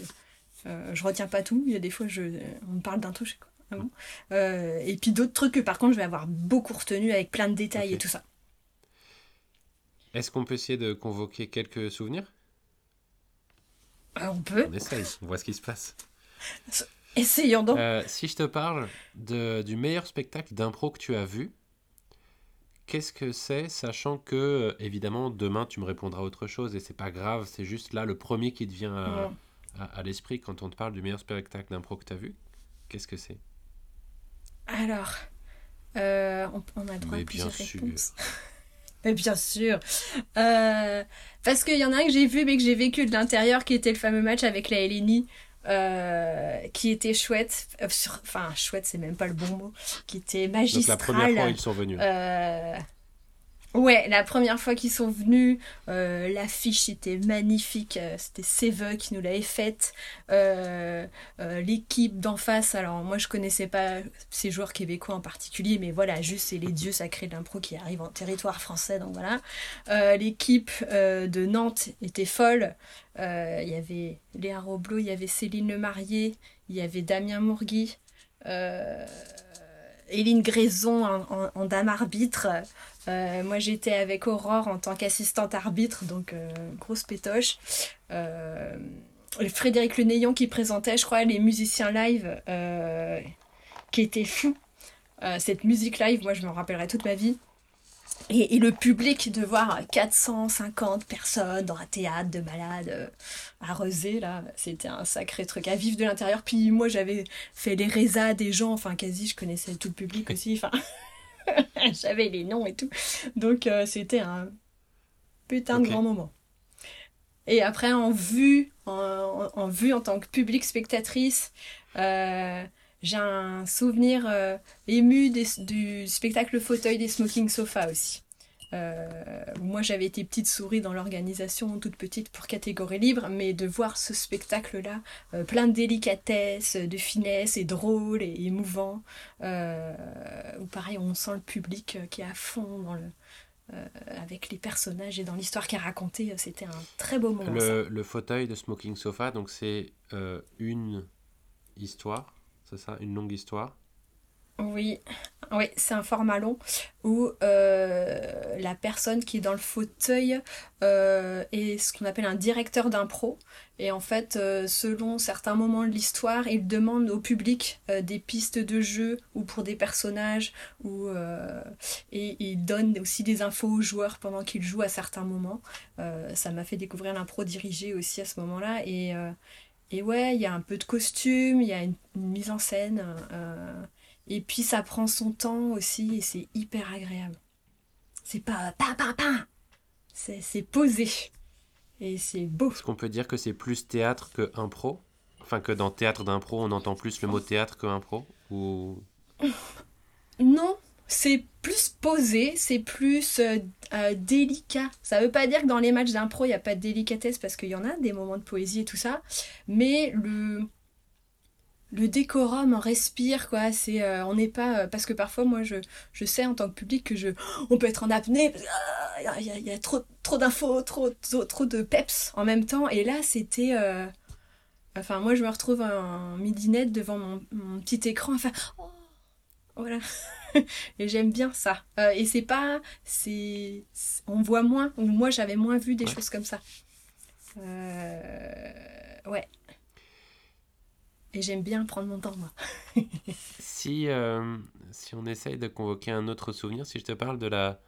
Euh, je retiens pas tout, il y a des fois, je, on me parle d'un truc, quoi. Ah bon? Euh, et puis d'autres trucs que par contre je vais avoir beaucoup retenu avec plein de détails et tout ça. Est-ce qu'on peut essayer de convoquer quelques souvenirs? On peut, On essaye, on voit ce qui se passe. essayons donc. Euh, si je te parle de, du meilleur spectacle d'impro que tu as vu, qu'est-ce que c'est, sachant que, évidemment, demain tu me répondras autre chose et c'est pas grave, c'est juste là le premier qui te vient à, Ouais. à- à l'esprit quand on te parle du meilleur spectacle d'impro que tu as vu? Qu'est-ce que c'est? Alors, euh, on, on a le droit Mais à plusieurs bien sûr. Mais bien sûr. Euh, parce qu'il y en a un que j'ai vu mais que j'ai vécu de l'intérieur qui était le fameux match avec la Eleni. euh, qui était chouette, Euh, enfin chouette c'est même pas le bon mot, qui était Donc la première fois ils sont venus. Euh, Ouais, la première fois qu'ils sont venus, euh, l'affiche était magnifique. euh, C'était Seve qui nous l'avait faite. Euh, L'équipe d'en face, alors moi je connaissais pas ces joueurs québécois en particulier, mais voilà, juste c'est les dieux sacrés de l'impro qui arrivent en territoire français, donc voilà. L'équipe de Nantes était folle. Il y avait Léa Roblot, il y avait Céline Lemarié, il y avait Damien Mourgui. Éline Graison en, dame arbitre. Euh, moi, j'étais avec Aurore en tant qu'assistante arbitre, donc euh, grosse pétoche. Euh, Frédéric Lenéon qui présentait, je crois, les musiciens live, euh, qui était fou. Cette musique live, moi, je m'en rappellerai toute ma vie. Et, et le public de voir 450 personnes dans un théâtre de malades euh, à Rezé, là, c'était un sacré truc à vivre de l'intérieur. Puis moi, j'avais fait les résas des gens, enfin, quasi, je connaissais tout le public aussi, enfin, j'avais les noms et tout. Donc, euh, c'était un putain de grand moment. Et après, en vue, en, en- en vue en tant que public spectatrice, euh, j'ai un souvenir euh, ému des- du spectacle Fauteuil des Smoking Sofa aussi. Euh, moi j'avais été petite souris dans l'organisation, toute petite pour catégorie libre, mais de voir ce spectacle-là, euh, plein de délicatesse, de finesse et drôle et émouvant, euh, où pareil on sent le public qui est à fond dans le, avec les personnages et dans l'histoire qui est racontée, euh, c'était un très beau moment. Le, le fauteuil de Smoking Sofa, donc c'est une histoire, c'est ça Une longue histoire? Oui, oui, c'est un format long où euh, la personne qui est dans le fauteuil euh, est ce qu'on appelle un directeur d'impro. Et en fait, euh, selon certains moments de l'histoire, il demande au public des pistes de jeu ou pour des personnages ou, et il donne aussi des infos aux joueurs pendant qu'ils jouent à certains moments. Ça m'a fait découvrir l'impro dirigée aussi à ce moment-là. Et, et ouais, il y a un peu de costume, il y a une, une mise en scène. euh, et puis ça prend son temps aussi et c'est hyper agréable. C'est pas pa pa pa. C'est c'est posé. Et c'est beau. Est-ce qu'on peut dire que c'est plus théâtre que impro? Enfin, que dans théâtre d'impro, on entend plus le mot théâtre que impro? Ou Non, c'est plus posé, c'est plus euh, euh, délicat. Ça veut pas dire que dans les matchs d'impro, il n'y a pas de délicatesse parce qu'il y en a des moments de poésie et tout ça. Mais le, le décorum respire, quoi. C'est, euh, on n'est pas. parce que parfois, moi, je, je sais en tant que public que je, on peut être en apnée. ah, Il y, a- trop, trop d'infos, trop, trop, de peps en même temps. Et là, c'était. Enfin, moi, je me retrouve en midinette devant mon, mon petit écran. Enfin, oh, voilà. Et j'aime bien ça. Euh, et c'est pas. c'est On voit moins. Ou moi, j'avais moins vu des Ouais. choses comme ça. Euh, ouais. Et j'aime bien prendre mon temps, moi. si, euh, si on essaye de convoquer un autre souvenir, si je te parle de la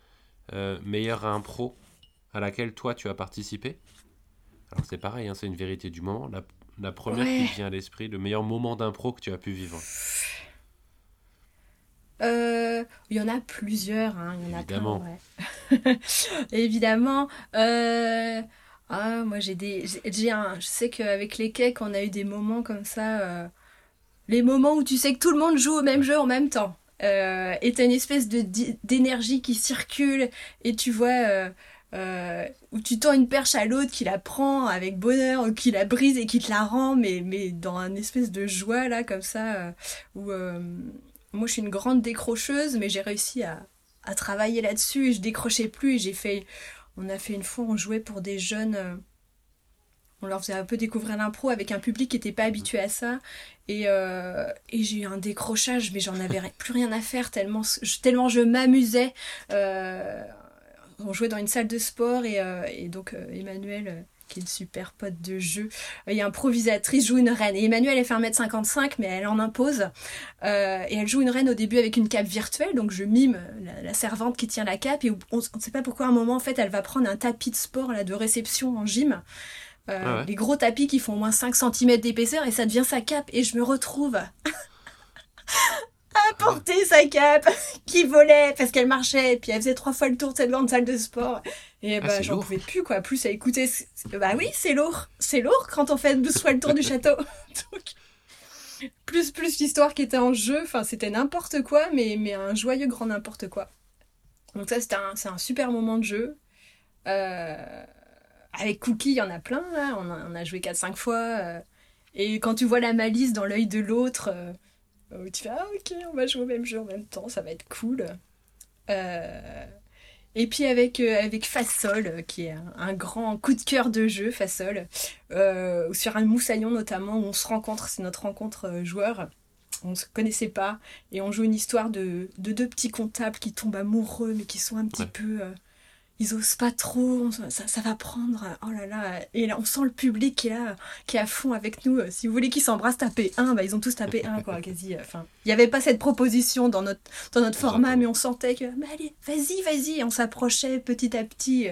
meilleure impro à laquelle toi tu as participé, alors c'est pareil, hein, c'est une vérité du moment. La, la première qui vient à l'esprit, le meilleur moment d'impro que tu as pu vivre. Euh, il y en a plusieurs, hein, il y en Évidemment. a plein, ouais. Évidemment. Euh, ah, moi j'ai des, j'ai un, je sais qu'avec les cakes on a eu des moments comme ça, euh, les moments où tu sais que tout le monde joue au même jeu en même temps. Euh, et t'as une espèce de d'énergie qui circule et tu vois euh, où tu tends une perche à l'autre qui la prend avec bonheur ou qui la brise et qui te la rend mais mais dans un espèce de joie là comme ça où moi, je suis une grande décrocheuse, mais j'ai réussi à, à travailler là-dessus je décrochais plus. Et j'ai fait. On a fait une fois, on jouait pour des jeunes. Euh, on leur faisait un peu découvrir l'impro avec un public qui n'était pas habitué à ça. Et, euh, et j'ai eu un décrochage, mais j'en avais plus rien à faire tellement, tellement je m'amusais. Euh, on jouait dans une salle de sport et donc Emmanuel qui est une super pote de jeu et improvisatrice, joue une reine. Et Emmanuel, elle fait 1m55, mais elle en impose. Euh, et elle joue une reine au début avec une cape virtuelle, donc je mime la, servante qui tient la cape. Et on ne sait pas pourquoi, à un moment, en fait, elle va prendre un tapis de sport là, de réception en gym. Euh, ah les gros tapis qui font au moins 5 cm d'épaisseur et ça devient sa cape. Et je me retrouve à porter sa cape qui volait parce qu'elle marchait et puis elle faisait trois fois le tour de cette grande salle de sport. Et ah, bah j'en pouvais plus quoi plus à écouter. Bah oui c'est lourd. C'est lourd quand on fait 12 fois le tour du château. Plus plus l'histoire qui était en jeu. Enfin c'était n'importe quoi mais mais un joyeux grand n'importe quoi. Donc ça c'était un c'est un super moment de jeu. Euh, avec Cookie il y en a plein là. On a, on a joué 4-5 fois euh, et quand tu vois la malice dans l'œil de l'autre euh, où tu fais ah ok on va jouer au même jeu en même temps ça va être cool. Euh, et puis avec euh, avec Fasol euh, qui est un, grand coup de cœur de jeu Fasol sur un moussaillon notamment où on se rencontre c'est notre rencontre joueur. On se connaissait pas et on joue une histoire de, de deux petits comptables qui tombent amoureux mais qui sont un petit peu ils osent pas trop, ça, ça, va prendre, oh là là, et là on sent le public qui est là, qui est à fond avec nous. Si vous voulez qu'ils s'embrassent, tapez un, bah ils ont tous tapé un quoi, quasi. Enfin, il n'y avait pas cette proposition dans notre, dans notre format, mais on sentait que, mais allez, vas-y, vas-y, on s'approchait petit à petit,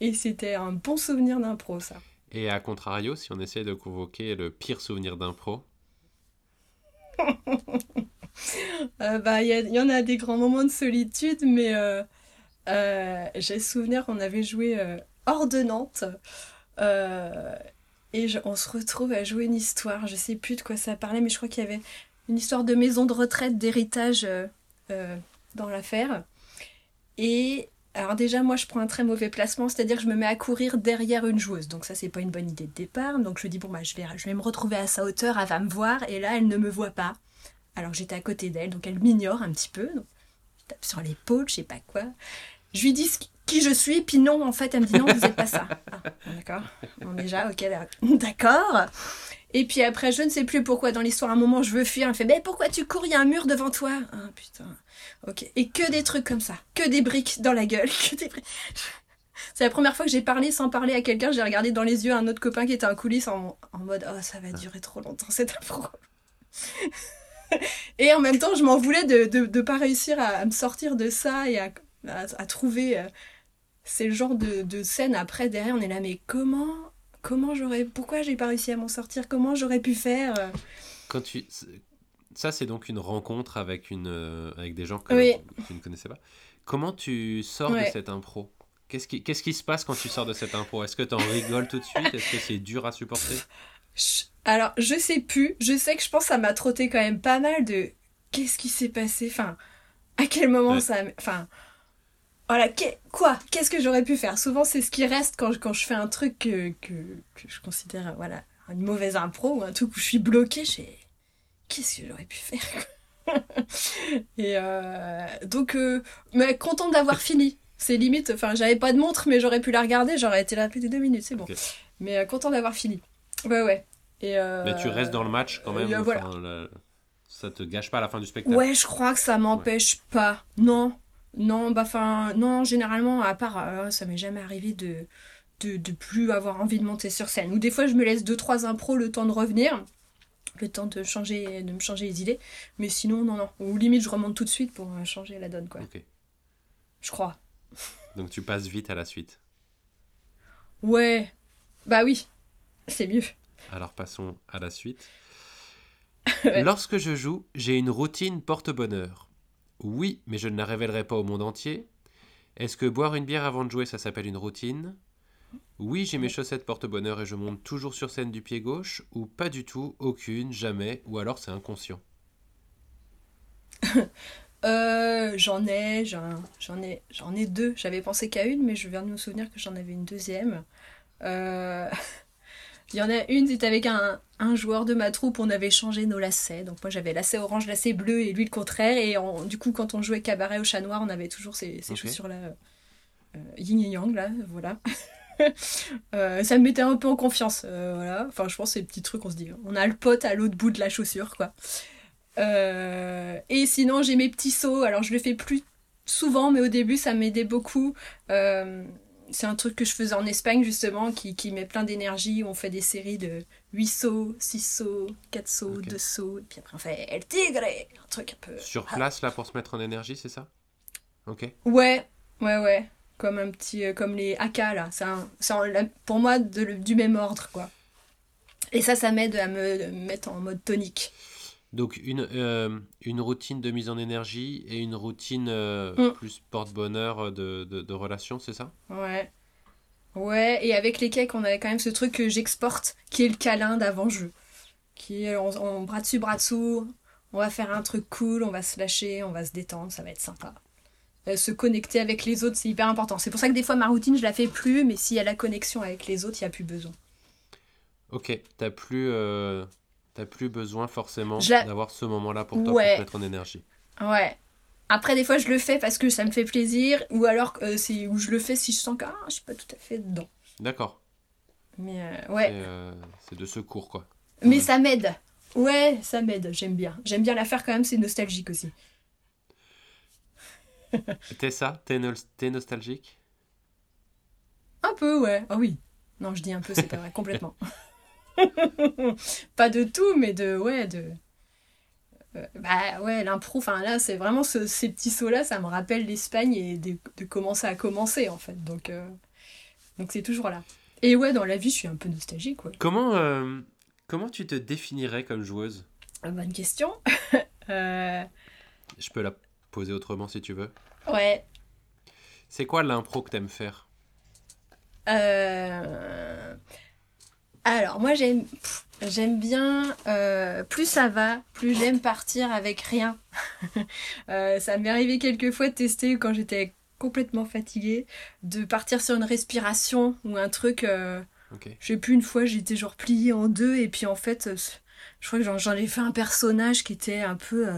et c'était un bon souvenir d'impro ça. Et à contrario, si on essaie de convoquer le pire souvenir d'impro? Euh, Bah, il y, y, en a des grands moments de solitude, mais euh, euh, j'ai souvenir qu'on avait joué euh, hors de Nantes. Euh, et on se retrouve à jouer une histoire. Je sais plus de quoi ça parlait, mais je crois qu'il y avait une histoire de maison de retraite, d'héritage dans l'affaire. Et alors déjà, moi, je prends un très mauvais placement, c'est-à-dire que je me mets à courir derrière une joueuse. Donc ça, c'est pas une bonne idée de départ. Donc je dis, bon, bah, je vais, je vais me retrouver à sa hauteur, elle va me voir. Et là, elle ne me voit pas. Alors j'étais à côté d'elle, donc elle m'ignore un petit peu. Donc, je tape sur l'épaule, je sais pas quoi. Je lui dis qui je suis, puis non, en fait, elle me dit non, vous n'êtes pas ça. Ah, d'accord. Bon, déjà, ok, d'accord. Et puis après, je ne sais plus pourquoi dans l'histoire, à un moment, je veux fuir. Elle fait, mais pourquoi tu cours Il y a un mur devant toi? Ah putain. Ok. Et que des trucs comme ça. Que des briques dans la gueule. Que des briques. C'est la première fois que j'ai parlé sans parler à quelqu'un. J'ai regardé dans les yeux un autre copain qui était en coulisses en, mode, oh, ça va durer trop longtemps cette impro. et en même temps, je m'en voulais de ne pas réussir à, me sortir de ça et à à, trouver. Euh, c'est le genre de, de, scène après, derrière, on est là, mais comment Comment j'aurais. Pourquoi j'ai pas réussi à m'en sortir? Comment j'aurais pu faire euh? Quand tu. Ça, c'est donc une rencontre avec, une, euh, avec des gens que tu ne connaissais pas. Comment tu sors de cette impro? Qu'est-ce qui, qu'est-ce qui se passe quand tu sors de cette impro? Est-ce que tu en rigoles tout de suite? Est-ce que c'est dur à supporter? Alors, je sais plus. Je sais que je pense que ça m'a trotté quand même pas mal de qu'est-ce qui s'est passé? Enfin, à quel moment ça. Enfin, voilà, quoi? Qu'est-ce que j'aurais pu faire? Souvent, c'est ce qui reste quand, quand je fais un truc que, que, je considère voilà, une mauvaise impro ou un truc où je suis bloquée. Je qu'est-ce que j'aurais pu faire? Et euh, donc, euh, mais contente d'avoir fini. C'est limite, enfin, j'avais pas de montre, mais j'aurais pu la regarder. J'aurais été là plus de deux minutes, c'est bon. Mais euh, content d'avoir fini. Ouais, ouais. Et, mais tu restes dans le match quand même. Ça te gâche pas à la fin du spectacle? Ouais, je crois que ça m'empêche pas. Non, non, bah enfin, non, généralement, à part, euh, ça m'est jamais arrivé de, de, plus avoir envie de monter sur scène. Ou des fois, je me laisse deux trois impros le temps de revenir. le temps de changer, de me changer les idées. Mais sinon, non, non. Ou limite, je remonte tout de suite pour euh, changer la donne, quoi. Ok. Je crois. Donc tu passes vite à la suite. Ouais. Bah oui. C'est mieux. Alors passons à la suite. Ouais. Lorsque je joue, j'ai une routine porte-bonheur. Oui, mais je ne la révélerai pas au monde entier. Est-ce que boire une bière avant de jouer, ça s'appelle une routine? Oui, j'ai mes chaussettes porte-bonheur et je monte toujours sur scène du pied gauche, ou pas du tout, aucune, jamais, ou alors c'est inconscient. Euh, j'en ai, j'en j'en ai, j'en ai deux. J'avais pensé qu'à une, mais je viens de me souvenir que j'en avais une deuxième. Euh, Il y en a une, c'était avec un, un joueur de ma troupe, on avait changé nos lacets. Donc moi j'avais lacets orange, lacets bleu et lui le contraire. Et on- du coup, quand on jouait cabaret au chat noir, on avait toujours ces, chaussures-là, euh, yin et yang, là, voilà. Euh, ça me mettait un peu en confiance, euh, voilà. Enfin, je pense que c'est le petit truc, on se dit, on a le pote à l'autre bout de la chaussure, quoi. Euh, et sinon, j'ai mes petits sauts. Alors, je le fais plus souvent, mais au début, ça m'aidait beaucoup. Euh, c'est un truc que je faisais en Espagne, justement, qui, qui met plein d'énergie. On fait des séries de 8 sauts, 6 sauts, 4 sauts, Ok. 2 sauts. Et puis après, on fait El Tigre, un truc un peu. Sur place, là, pour se mettre en énergie, c'est ça? Ok. Ouais, ouais, ouais. Comme un petit. euh, comme les AK, là. C'est un- la- pour moi de du même ordre, quoi. Et ça, ça m'aide à me mettre en mode tonique. Donc une, euh, une routine de mise en énergie et une routine euh, Mm. plus porte-bonheur euh, de, de, de relation, c'est ça? Ouais. Ouais, et avec les cakes, on avait quand même ce truc que j'exporte, qui est le câlin d'avant-jeu. Qui est on, on bras dessus, bras dessous, on va faire un truc cool, on va se lâcher, on va se détendre, ça va être sympa. Euh, se connecter avec les autres, c'est hyper important. C'est pour ça que des fois, ma routine, je la fais plus, mais s'il y a la connexion avec les autres, il n'y a plus besoin. Ok, t'as plus, t'as plus besoin forcément la- d'avoir ce moment-là pour toi Ouais. pour te mettre en énergie. Ouais. Après, des fois, je le fais parce que ça me fait plaisir, ou alors euh, c'est où je le fais si je sens que ah, je suis pas tout à fait dedans. D'accord. Mais euh, ouais. C'est, euh, c'est de secours, quoi. Mais Ouais. ça m'aide. Ouais, ça m'aide. J'aime bien. J'aime bien la faire quand même. C'est nostalgique aussi. T'es ça? T'es nostalgique? Un peu, ouais. Ah oui. Non, je dis un peu, c'est pas vrai. Complètement. pas de tout, mais de ouais, de. euh, bah ouais, l'impro. Enfin là, c'est vraiment ce- ces petits sauts là, ça me rappelle l'Espagne et de, de comment ça a commencé en fait. Donc euh, donc c'est toujours là. Et ouais, dans la vie, je suis un peu nostalgique, ouais. Comment, euh, comment tu te définirais comme joueuse? Euh, Bonne question. Je peux la poser autrement si tu veux. ouais. C'est quoi l'impro que t'aimes faire? Euh, Alors, moi, j'aime j'aime bien. euh, Plus ça va, plus j'aime partir avec rien. Euh, ça m'est arrivé quelques fois de tester quand j'étais complètement fatiguée, de partir sur une respiration ou un truc. euh, Ok. je sais plus, une fois, j'étais genre pliée en deux, et puis en fait, euh, je crois que j'en- j'en ai fait un personnage qui était un peu.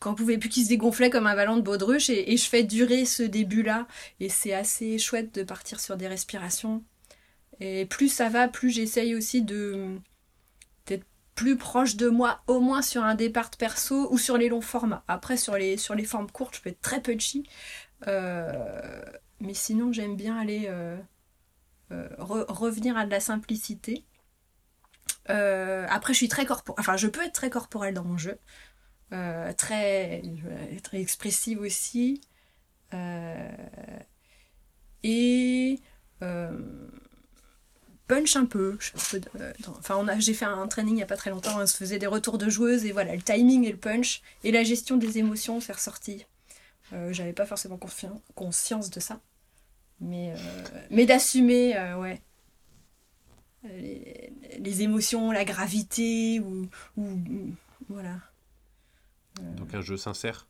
quand on pouvait plus qui se dégonflait comme un ballon de baudruche, et, et je fais durer ce début-là, et c'est assez chouette de partir sur des respirations. Et plus ça va, plus j'essaye aussi de d'être plus proche de moi, au moins sur un départ perso ou sur les longs formats. Après, sur les, sur les formes courtes, je peux être très punchy. Euh, mais sinon, j'aime bien aller. euh, euh, re- revenir à de la simplicité. Après, je suis très corporelle. Enfin, je peux être très corporelle dans mon jeu. Très, très expressive aussi. Et punch un peu. Je fais un peu de- euh, dans- enfin, on a, j'ai fait un training il n'y a pas très longtemps. On se faisait des retours de joueuses et voilà, le timing et le punch et la gestion des émotions, c'est ressorti. Euh, J'avais pas forcément confi- conscience de ça. Mais, euh, mais d'assumer, euh, ouais. Les, les émotions, la gravité, ou. ou ou- voilà. Donc un jeu sincère?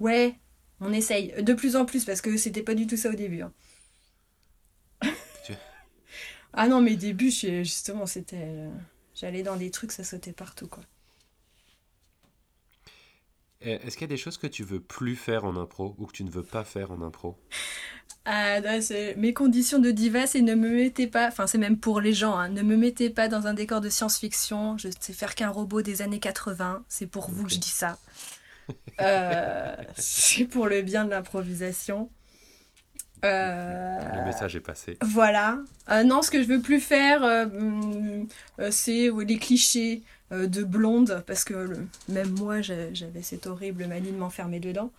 Ouais, on essaye. De plus en plus, parce que c'était pas du tout ça au début. hein. Ah non, mes débuts, justement, c'était. euh, J'allais dans des trucs, ça sautait partout, quoi. Euh, Est-ce qu'il y a des choses que tu veux plus faire en impro ou que tu ne veux pas faire en impro? Ah, c'est- mes conditions de diva, c'est ne me mettez pas, enfin c'est même pour les gens, hein, ne me mettez pas dans un décor de science-fiction, je sais faire qu'un robot des années 80, c'est pour vous que je dis ça. Euh, c'est pour le bien de l'improvisation. Euh, Le message est passé. Voilà. Euh, non, ce que je veux plus faire, euh, euh, c'est les clichés. de blonde, parce que même moi j'avais cette horrible manie de m'enfermer dedans.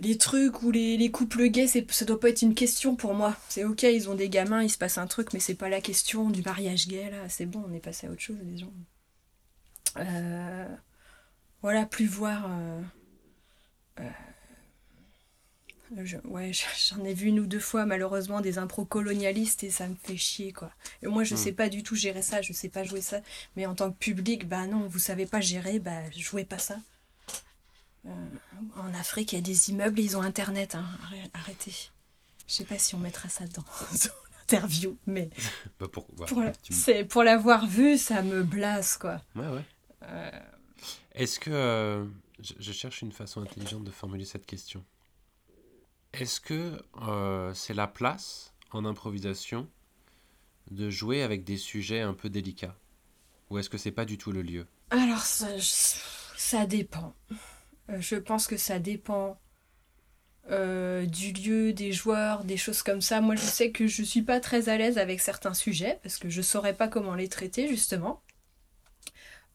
Les trucs ou les, couples gays, ça doit pas être une question pour moi. C'est ok, ils ont des gamins, il se passe un truc, mais c'est pas la question du mariage gay là. C'est bon, on est passé à autre chose, les gens. Voilà, plus voir. Ouais, j'en ai vu une ou deux fois malheureusement des impros colonialistes et ça me fait chier quoi. Et moi je hmm. sais pas du tout gérer ça, je sais pas jouer ça, mais en tant que public, bah non, vous savez pas gérer, bah jouez pas ça. Euh, en Afrique, il y a des immeubles, ils ont internet, hein. arrêtez. Je sais pas si on mettra ça dans, l'interview, mais bah pour, c'est pour l'avoir vu, ça me blasse quoi. Ouais ouais. Euh. Est-ce que euh, je cherche une façon intelligente de formuler cette question. Est-ce que euh, c'est la place en improvisation de jouer avec des sujets un peu délicats? Ou est-ce que c'est pas du tout le lieu? Alors, ça, dépend. Euh, je pense que ça dépend euh, du lieu, des joueurs, des choses comme ça. Moi, je sais que je suis pas très à l'aise avec certains sujets parce que je saurais pas comment les traiter, justement.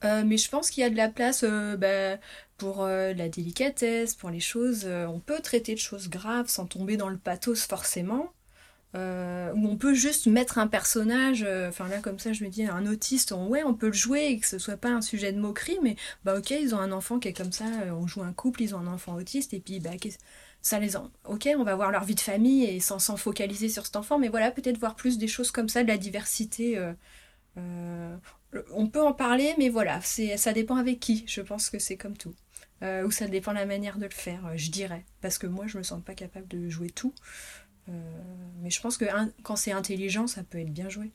Mais je pense qu'il y a de la place bah, pour euh, la délicatesse, pour les choses. Euh, on peut traiter de choses graves sans tomber dans le pathos forcément. Euh, ou on peut juste mettre un personnage, enfin là comme ça je me dis un autiste, ouais on peut le jouer et que ce soit pas un sujet de moquerie, mais bah ok ils ont un enfant qui est comme ça, on joue un couple, ils ont un enfant autiste et puis bah ça les en... ok on va voir leur vie de famille et sans s'en focaliser sur cet enfant, mais voilà peut-être voir plus des choses comme ça, de la diversité. On peut en parler, mais voilà, c'est ça dépend avec qui. Je pense que c'est comme tout. Euh, ou ça dépend de la manière de le faire, je dirais. Parce que moi, je me sens pas capable de jouer tout. Euh, mais je pense que quand c'est intelligent, ça peut être bien joué.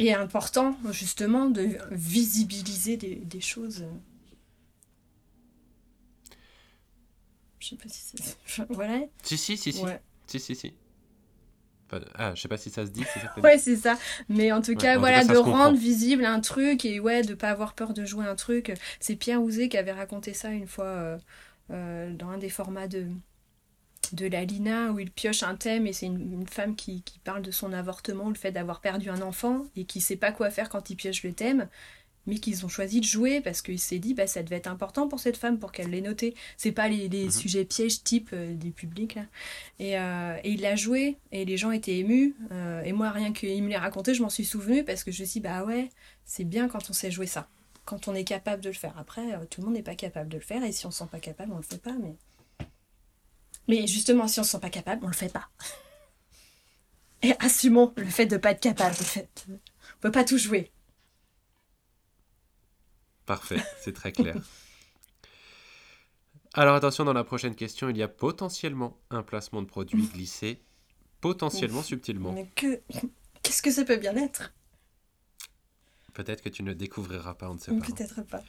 Et important, justement, de visibiliser des, choses. Je sais pas si c'est. voilà. Si, si, si, si. Si, si, si. Ah, je sais pas si ça se dit. ouais, c'est ça. Mais en tout cas, voilà, de rendre visible un truc et ouais, de pas avoir peur de jouer un truc. C'est Pierre Ouzé qui avait raconté ça une fois euh, euh, dans un des formats de de la Lina où il pioche un thème et c'est une, femme qui, qui, parle de son avortement, le fait d'avoir perdu un enfant et qui sait pas quoi faire quand il pioche le thème mais qu'ils ont choisi de jouer parce qu'il s'est dit bah ça devait être important pour cette femme pour qu'elle l'ait noté. C'est pas les, les mhm. sujets pièges type euh, des publics là. Et, euh, et il l'a joué et les gens étaient émus. Euh, et moi rien qu'il me l'ait raconté, je m'en suis souvenu parce que je me suis dit bah ouais c'est bien quand on sait jouer ça, quand on est capable de le faire. Après tout le monde n'est pas capable de le faire et si on se sent pas capable on le fait pas. Mais mais justement si on se sent pas capable on le fait pas. Et assumons le fait de pas être capable. En fait. On peut pas tout jouer. Parfait, c'est très clair. Alors attention, dans la prochaine question, il y a potentiellement un placement de produit glissé, potentiellement subtilement. Mais que... Qu'est-ce que ça peut bien être? Peut-être que tu ne découvriras pas, on ne sait pas. Peut-être pas.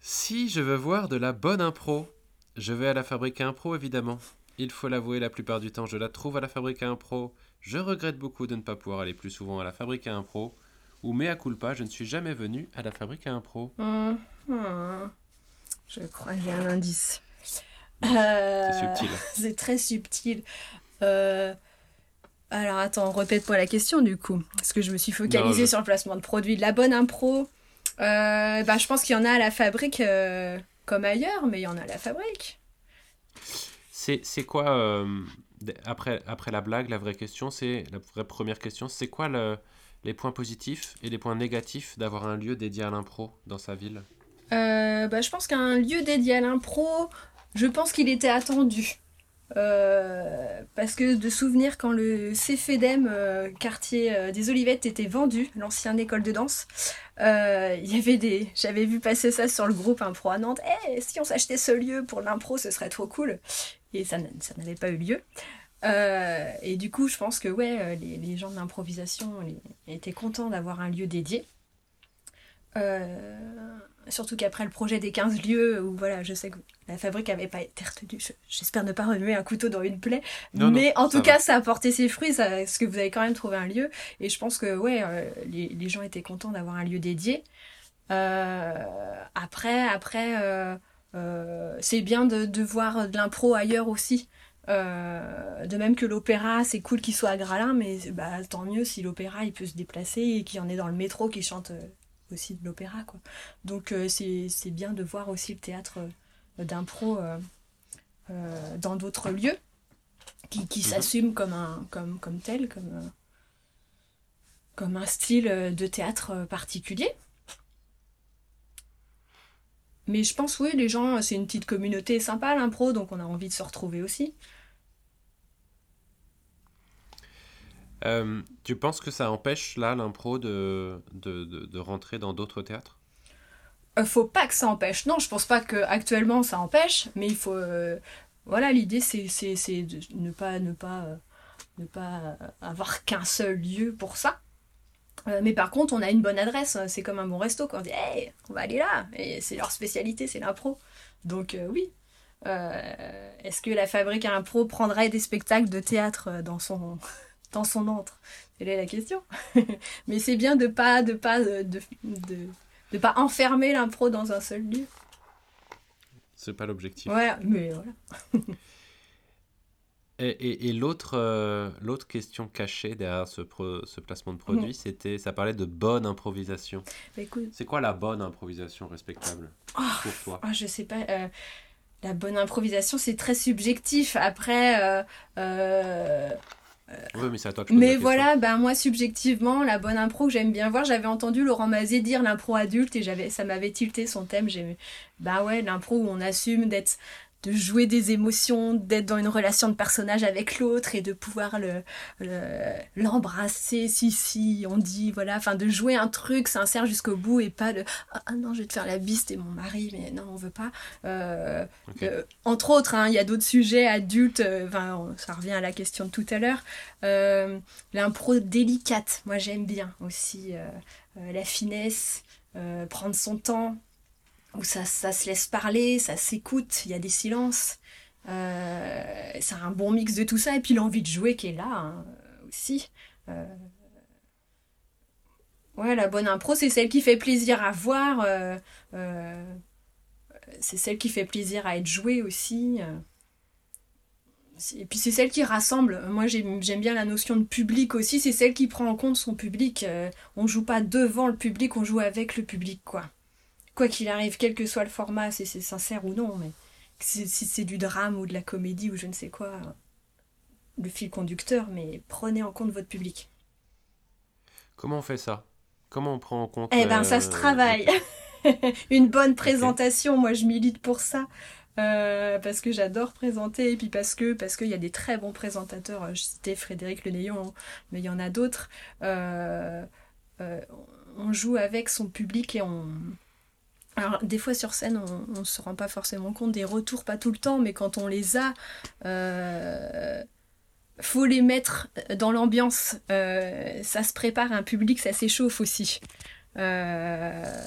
Si je veux voir de la bonne impro, je vais à la fabrique à impro, évidemment. Il faut l'avouer, la plupart du temps, je la trouve à la fabrique à impro. Je regrette beaucoup de ne pas pouvoir aller plus souvent à la fabrique à impro ou mea culpa, je ne suis jamais venu à la fabrique à impro. Mmh, mmh. Je crois j'ai un indice. C'est subtil. C'est très subtil. Euh, alors attends, répète-moi la question du coup. Parce que je me suis focalisée sur le placement de produits. De la bonne impro, euh, bah, je pense qu'il y en a à la fabrique euh, comme ailleurs, mais il y en a à la fabrique. C'est quoi, après, après la blague, la vraie question, c'est la vraie première question, c'est quoi le, les points positifs et les points négatifs d'avoir un lieu dédié à l'impro dans sa ville euh, bah, Je pense qu'un lieu dédié à l'impro, je pense qu'il était attendu. Euh, parce que de souvenir quand le CFEDEM, euh, quartier des Olivettes, était vendu, l'ancienne école de danse, il y avait des. J'avais vu passer ça sur le groupe Impro à Nantes. Eh, si on s'achetait ce lieu pour l'impro, ce serait trop cool. Et ça n'avait pas eu lieu. Euh, et du coup, je pense que ouais, euh, les, gens de l'improvisation étaient contents d'avoir un lieu dédié. Euh, surtout qu'après le projet des 15 lieux, où voilà, je sais que la fabrique n'avait pas été retenue, j'espère ne pas remuer un couteau dans une plaie, mais en tout cas, ça a porté ses fruits, parce que vous avez quand même trouvé un lieu, et je pense que ouais, les, gens étaient contents d'avoir un lieu dédié. après, après, c'est bien de, de, voir de l'impro ailleurs aussi. De même que l'opéra, c'est cool qu'il soit à Gralin, mais bah, tant mieux si l'opéra il peut se déplacer et qu'il y en ait dans le métro qui chante aussi de l'opéra. quoi. Donc c'est bien de voir aussi le théâtre d'impro dans d'autres lieux qui, qui mhm. s'assume comme, un, comme, comme tel, comme, comme un style de théâtre particulier. Mais je pense, oui, les gens, c'est une petite communauté sympa, l'impro, donc on a envie de se retrouver aussi. Euh, tu penses que ça empêche, là, l'impro de, de, de, rentrer dans d'autres théâtres? Euh, Faut pas que ça empêche. Non, je pense pas que actuellement ça empêche, mais il faut... Euh, voilà, l'idée, c'est de ne pas, ne pas, ne pas avoir qu'un seul lieu pour ça. Euh, mais par contre, on a une bonne adresse, hein. c'est comme un bon resto. Quand on dit, hey, on va aller là, et c'est leur spécialité, c'est l'impro. Donc euh, oui. Euh, est-ce que la fabrique à impro prendrait des spectacles de théâtre dans son dans son antre? Telle est la question. mais c'est bien de pas de pas de, de, de, pas enfermer l'impro dans un seul lieu. C'est pas l'objectif. Ouais, mais voilà. Et, et, l'autre, euh, l'autre question cachée derrière ce, ce placement de produit, mhm. c'était, ça parlait de bonne improvisation. Bah, c'est quoi la bonne improvisation respectable oh, pour toi? oh, Je sais pas. Euh, la bonne improvisation, c'est très subjectif. Après. Euh, oui, mais c'est à toi que je Mais voilà, ben moi subjectivement, la bonne impro que j'aime bien voir, j'avais entendu Laurent Mazet dire l'impro adulte et j'avais, ça m'avait tilté son thème. J'ai, bah ouais, l'impro où on assume d'être de jouer des émotions, d'être dans une relation de personnage avec l'autre et de pouvoir le, l'embrasser si si on dit voilà. Enfin de jouer un truc sincère jusqu'au bout et pas de ah, ah non je vais te faire la bise t'es mon mari mais non on veut pas. Euh, euh, entre autres hein, il y a d'autres sujets adultes euh, enfin ça revient à la question de tout à l'heure. L'impro délicate moi j'aime bien aussi la finesse prendre son temps où ça, ça se laisse parler, ça s'écoute, il y a des silences. Euh, c'est un bon mix de tout ça, et puis l'envie de jouer qui est là hein, aussi. Euh, ouais, la bonne impro, c'est celle qui fait plaisir à voir, euh, c'est celle qui fait plaisir à être jouée aussi. Et puis c'est celle qui rassemble. Moi j'aime bien la notion de public aussi, c'est celle qui prend en compte son public. on joue pas devant le public, on joue avec le public, quoi quoi qu'il arrive, quel que soit le format, si c'est sincère ou non, mais si c'est du drame ou de la comédie ou je ne sais quoi, le fil conducteur, mais prenez en compte votre public. Comment on fait ça? Comment on prend en compte Eh ben, ça se euh, travaille. Une bonne présentation, moi je milite pour ça. Euh, parce que j'adore présenter et puis parce que parce qu'il y a des très bons présentateurs. Je citais Frédéric Lenéon, mais il y en a d'autres. Euh, on joue avec son public et on, alors, des fois sur scène, on ne se rend pas forcément compte des retours, pas tout le temps, mais quand on les a, euh, faut les mettre dans l'ambiance. Euh, ça se prépare, un public, ça s'échauffe aussi. Euh,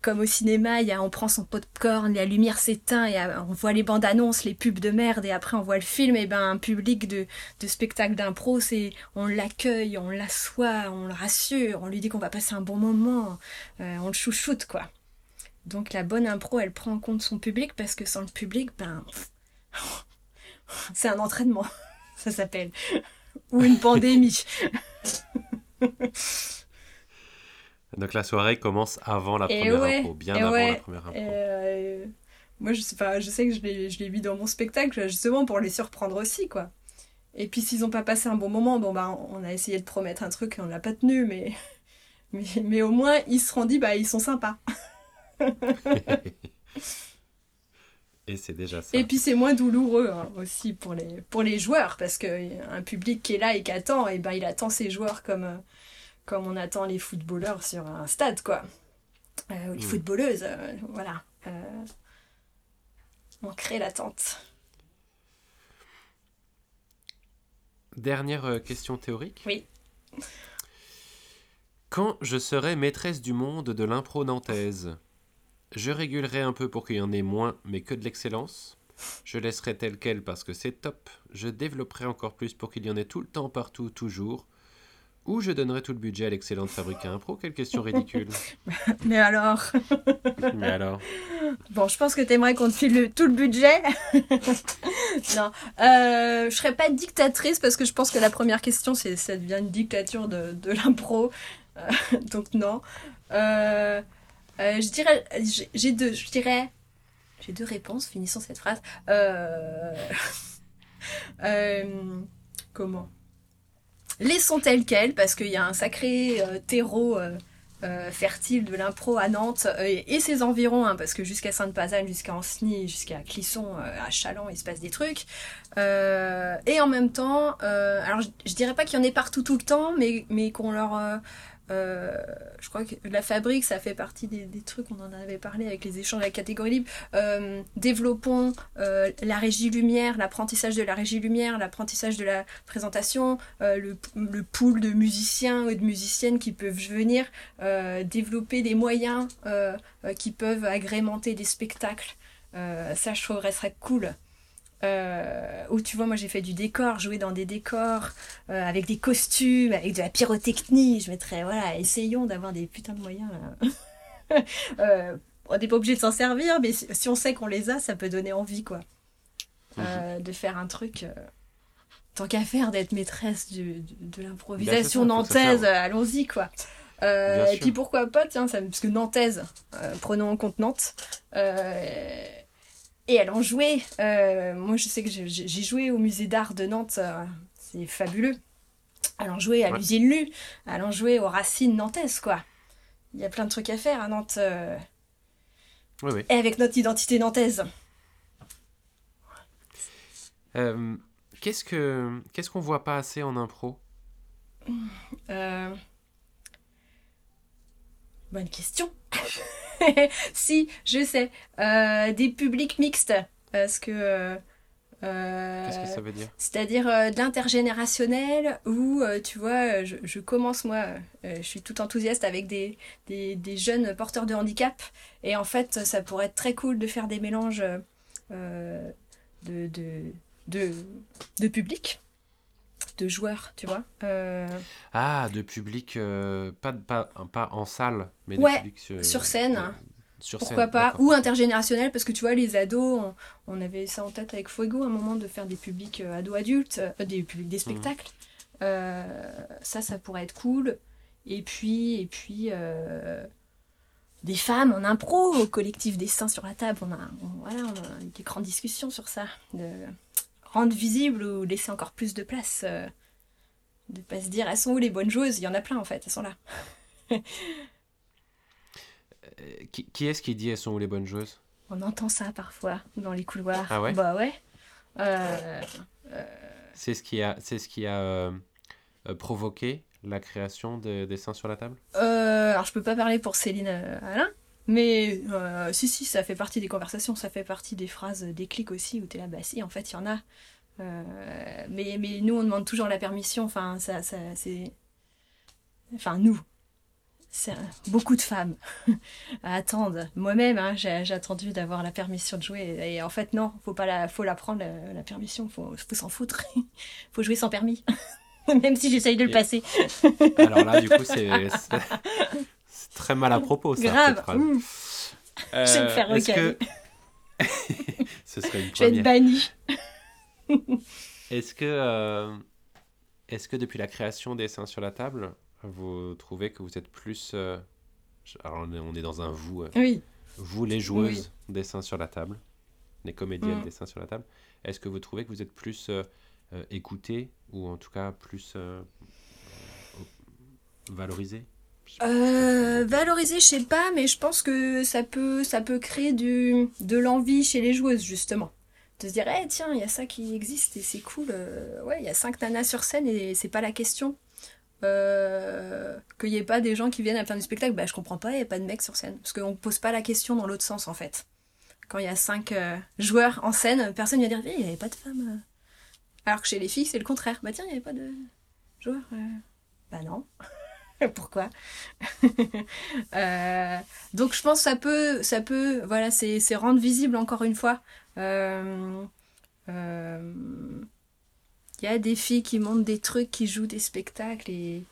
comme au cinéma, y a, on prend son popcorn, la lumière s'éteint, et on voit les bandes annonces, les pubs de merde, et après on voit le film, et ben un public de, de spectacle d'impro, c'est on l'accueille, on l'assoit, on le rassure, on lui dit qu'on va passer un bon moment, on le chouchoute, quoi. Donc la bonne impro, elle prend en compte son public parce que sans le public, ben, c'est un entraînement, ça s'appelle, ou une pandémie. Donc la soirée commence avant la première impro, bien avant la première impro. Euh, moi, je sais, pas, je sais que je l'ai mis dans mon spectacle justement pour les surprendre aussi, quoi. Et puis s'ils n'ont pas passé un bon moment, bon bah on a essayé de promettre un truc et on l'a pas tenu, mais, mais, mais au moins ils se seront dit bah ils sont sympas. Et c'est déjà ça. Et puis c'est moins douloureux hein, aussi pour les, pour les joueurs, parce qu'un public qui est là et qui attend, et ben, il attend ses joueurs comme, euh, comme on attend les footballeurs sur un stade, quoi. Euh, les mm. footballeuses, euh, voilà. on crée l'attente. Dernière question théorique. Oui. Quand je serai maîtresse du monde de l'impro nantaise, je régulerai un peu pour qu'il y en ait moins, mais que de l'excellence. Je laisserai tel quel parce que c'est top. Je développerai encore plus pour qu'il y en ait tout le temps, partout, toujours. Ou je donnerai tout le budget à l'excellente fabrique à impro. Quelle question ridicule. Mais alors Mais alors Bon, je pense que t'aimerais qu'on te file tout le budget. non, euh, je serais pas dictatrice parce que je pense que la première question, c'est ça devient une dictature de, de l'impro. Euh, donc non. Euh, euh, je dirais, j'ai deux, je dirais, j'ai deux réponses. Finissons cette phrase. Euh, euh, comment? Laissons tel quel parce qu'il y a un sacré terreau. fertile de l'impro à Nantes et, ses environs, hein, parce que jusqu'à Sainte-Pazanne, jusqu'à Anceny, jusqu'à Clisson, à Chalon, il se passe des trucs. Et en même temps, alors je, je dirais pas qu'il y en ait partout tout le temps, mais qu'on leur... euh, je crois que la fabrique, ça fait partie des, trucs, on en avait parlé avec les échanges avec catégorie libre. Euh, développons euh, la régie lumière, l'apprentissage de la régie lumière, l'apprentissage de la présentation, le, pool de musiciens et de musiciennes qui peuvent venir développer des moyens qui peuvent agrémenter des spectacles. Ça, je trouverais serait cool. Euh, où tu vois, moi j'ai fait du décor, jouer dans des décors, euh, avec des costumes, avec de la pyrotechnie. Je mettrais, voilà, essayons d'avoir des putains de moyens. euh, on n'est pas obligé de s'en servir, mais si, on sait qu'on les a, ça peut donner envie, quoi. Euh, de faire un truc. tant qu'à faire, d'être maîtresse du- de l'improvisation nantaise, allons-y, quoi. Et puis pourquoi pas, tiens, ça, parce que nantaise, prenons en compte Nantes. euh, et elle en jouait. Euh, moi, je sais que j'ai joué au musée d'art de Nantes. euh, c'est fabuleux. Elle en jouait à Ouais. l'usine Lu. Elle en jouait aux racines nantaises, quoi. Il y a plein de trucs à faire à Nantes. euh, Oui, oui. et avec notre identité nantaise. Euh, qu'est-ce que qu'est-ce qu'on voit pas assez en impro? Euh, Bonne question. si, je sais. Euh, des publics mixtes. Parce que. euh, euh, Qu'est-ce que ça veut dire? C'est-à-dire euh, de l'intergénérationnel où, euh, tu vois, je, je commence, moi, je suis tout enthousiaste avec des, des, des jeunes porteurs de handicap. Et en fait, ça pourrait être très cool de faire des mélanges de, de, de, de public, de joueurs, tu vois. Euh, Ah, de public, euh, pas, de- pas, pas en salle, mais de Ouais, public sur, sur scène. euh, sur Pourquoi scène, pas. Ou intergénérationnel, parce que tu vois, les ados, on, on avait ça en tête avec Fuego, à un moment, de faire des publics euh, ados-adultes, des publics, des spectacles. Euh, ça, ça pourrait être cool. Et puis, et puis des femmes en impro, au collectif Dessin sur la table. On a, on- voilà, on a eu des grandes discussions sur ça. De rendre visible ou laisser encore plus de place. euh, de pas se dire, elles sont où les bonnes joueuses Il y en a plein, en fait, elles sont là. Euh, Qui, qui est-ce qui dit elles sont où les bonnes joueuses On entend ça parfois dans les couloirs. Ah ouais? Bah ouais. Euh, C'est ce qui a, c'est ce qui a euh, euh, provoqué la création de Dessins sur la table? Euh, alors je peux pas parler pour Céline euh, Alain, mais euh, si si ça fait partie des conversations, ça fait partie des phrases déclic aussi où t'es là bah si en fait il y en a. Euh, mais mais nous on demande toujours la permission. Enfin ça ça c'est enfin nous. C'est beaucoup de femmes attendent. Moi-même, hein, j'ai j'ai attendu d'avoir la permission de jouer. Et en fait, non, faut pas la, faut la prendre la, la permission. Faut, faut s'en foutre. faut jouer sans permis, même si j'essaye de le passer. Alors là, du coup, c'est très mal à propos, ça. Grave. Mmh. Euh, Je vais me faire recaler. que... Ce serait une Je vais être première. bannie. Est-ce que, euh, est-ce que depuis la création des Dessins sur la table, vous trouvez que vous êtes plus... euh, Alors on est, est dans un vous, euh, Oui. vous les joueuses Dessins sur la table, les comédiennes Mm. Dessins sur la table. Est-ce que vous trouvez que vous êtes plus écoutées ou en tout cas plus euh, euh, valoriser, je sais pas, mais je pense que ça peut, ça peut créer du, de l'envie chez les joueuses, justement. De se dire, Eh, tiens, il y a ça qui existe et c'est cool. euh, ouais, il y a cinq nanas sur scène et c'est pas la question. Euh, qu'il n'y ait pas des gens qui viennent à la fin du spectacle, bah je comprends pas, il n'y a pas de mecs sur scène. Parce qu'on pose pas la question dans l'autre sens, en fait. Quand il y a cinq joueurs en scène, personne ne va dire, Eh, il n'y avait pas de femmes. Alors que chez les filles, c'est le contraire. Bah tiens, il n'y avait pas de joueurs. Bah non. Pourquoi Euh, donc je pense que ça peut, ça peut, voilà, c'est c'est rendre visible encore une fois. Euh, euh, Il y a des filles qui montent des trucs, qui jouent des spectacles et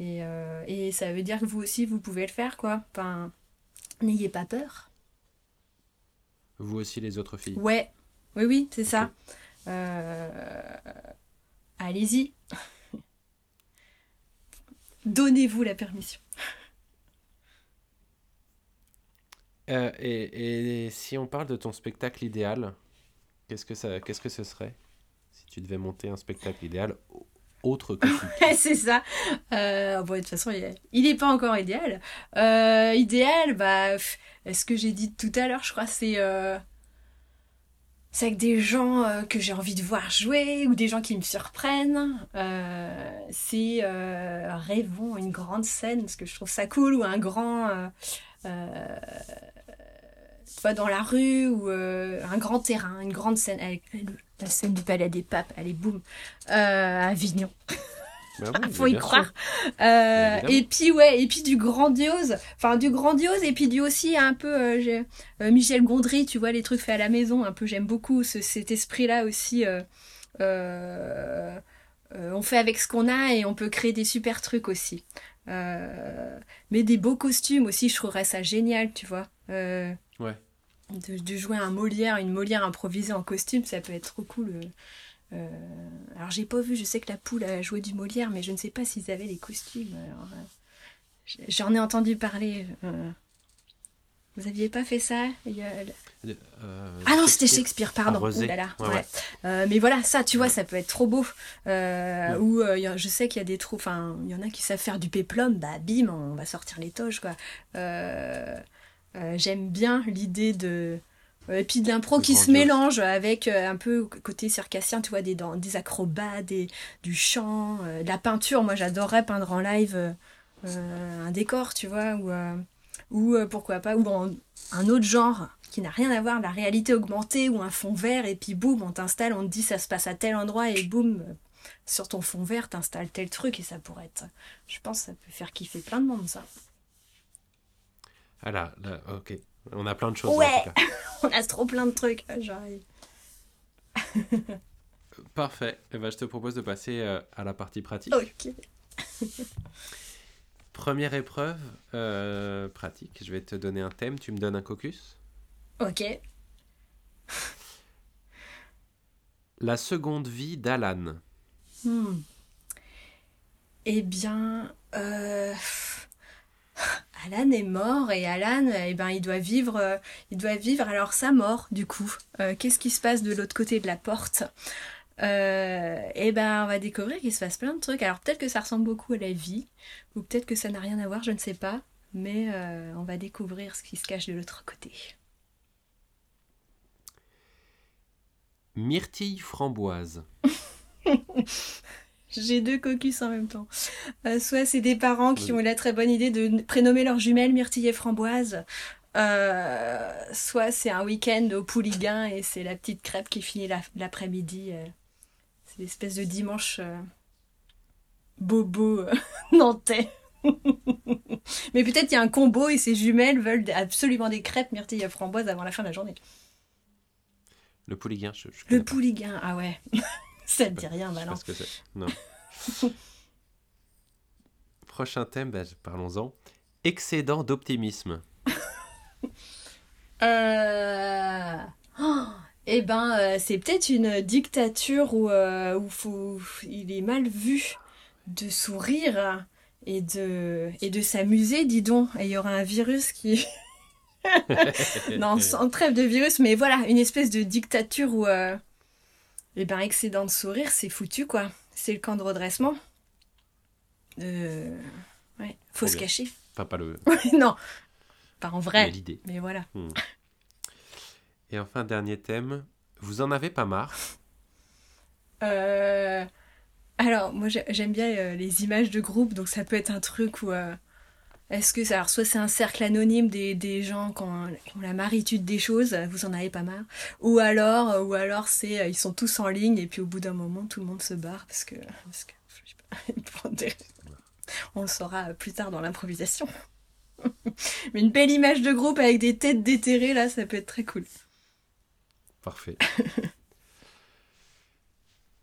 et, euh, et ça veut dire que vous aussi vous pouvez le faire quoi. Enfin, n'ayez pas peur. Vous aussi les autres filles Ouais, oui oui, c'est ça. allez-y. Donnez-vous la permission. et, et, si on parle de ton spectacle idéal, qu'est-ce que ça, qu'est-ce que ce serait si tu devais monter un spectacle idéal autre que c'est ça. Euh, bon, de toute façon, il n'est pas encore idéal. Euh, idéal, bah, ce que j'ai dit tout à l'heure, je crois, c'est euh, c'est avec des gens euh, que j'ai envie de voir jouer ou des gens qui me surprennent. c'est rêvons une grande scène parce que je trouve ça cool ou un grand tu vois, dans la rue ou un grand terrain, une grande scène avec la scène du Palais des Papes, allez, boum, euh, Avignon. Il bah faut y croire. Euh, et puis ouais, et puis du grandiose, enfin du grandiose et puis du aussi un peu euh, euh, Michel Gondry, tu vois les trucs faits à la maison, un peu j'aime beaucoup cet esprit-là aussi. on fait avec ce qu'on a et on peut créer des super trucs aussi. mais des beaux costumes aussi, je trouverais ça génial, tu vois. ouais de, jouer un Molière, une Molière improvisée en costume, ça peut être trop cool. Euh, euh, alors j'ai pas vu, je sais que la poule a joué du Molière, mais je ne sais pas s'ils avaient les costumes. Euh, j'en ai entendu parler. Vous aviez pas fait ça Ah non, c'était Shakespeare, pardon. mais voilà, ça, tu vois, ça peut être trop beau. Ou je sais qu'il y a des trous, enfin, il y en a qui savent faire du péplum, bah bim, on va sortir les toges, quoi. Euh, j'aime bien l'idée de. Euh, et puis de l'impro qui se mélange avec euh, un peu côté circassien, tu vois, des, des acrobats, des, du chant, de la peinture. Moi, j'adorerais peindre en live un décor, tu vois, ou, ou pourquoi pas, ou un autre genre qui n'a rien à voir, la réalité augmentée ou un fond vert, et puis boum, on t'installe, on te dit ça se passe à tel endroit, et boum, sur ton fond vert, t'installes tel truc, et ça pourrait être. Je pense que ça peut faire kiffer plein de monde, ça. Ah là, ok. On a plein de choses. Ouais, on a trop plein de trucs. Ah, j'arrive. Parfait. Eh ben, je te propose de passer euh, à la partie pratique. Ok. Première épreuve euh, pratique. Je vais te donner un thème. Tu me donnes un caucus. Ok. La seconde vie d'Alan. Hmm. Eh bien, euh... Alan est mort et Alan, eh ben, il doit vivre, euh, il doit vivre alors sa mort du coup. Euh, qu'est-ce qui se passe de l'autre côté de la porte? Euh, Eh ben, on va découvrir qu'il se passe plein de trucs. Alors peut-être que ça ressemble beaucoup à la vie, ou peut-être que ça n'a rien à voir, je ne sais pas. Mais on va découvrir ce qui se cache de l'autre côté. Myrtille framboise. J'ai deux cocus en même temps. Euh, soit c'est des parents qui ont eu la très bonne idée de prénommer leurs jumelles myrtille et framboise. Euh, soit c'est un week-end au Pouliguen et c'est la petite crêpe qui finit l'après-midi. Euh. c'est l'espèce de dimanche bobo nantais. Mais peut-être il y a un combo et ces jumelles veulent absolument des crêpes myrtille et framboise avant la fin de la journée. Le Pouliguen, je, Le Pouliguen, ah ouais. Ça ne dit rien, que c'est. Non. Prochain thème, bah, parlons-en. Excédent d'optimisme. euh... eh ben, euh, c'est peut-être une dictature où, euh, où il est mal vu de sourire et de, et de s'amuser, dis donc. Et il y aura un virus qui... non, sans trêve de virus, mais voilà, une espèce de dictature où... Euh, eh ben, excédent de sourire, c'est foutu, quoi. C'est le camp de redressement. Euh... Ouais, faut se cacher. Enfin, pas le. non, pas en vrai. Mais l'idée. Mais voilà. Hmm. Et enfin, dernier thème. Vous en avez pas marre? Euh... Alors, moi, j'aime bien euh, les images de groupe, donc ça peut être un truc où. Euh, est-ce que alors soit c'est un cercle anonyme des, des gens qui ont, la maritude des choses, vous en avez pas marre, ou alors euh, ou alors c'est euh, ils sont tous en ligne et puis au bout d'un moment tout le monde se barre parce que, parce que on le saura plus tard dans l'improvisation. Mais une belle image de groupe avec des têtes déterrées là, ça peut être très cool. Parfait.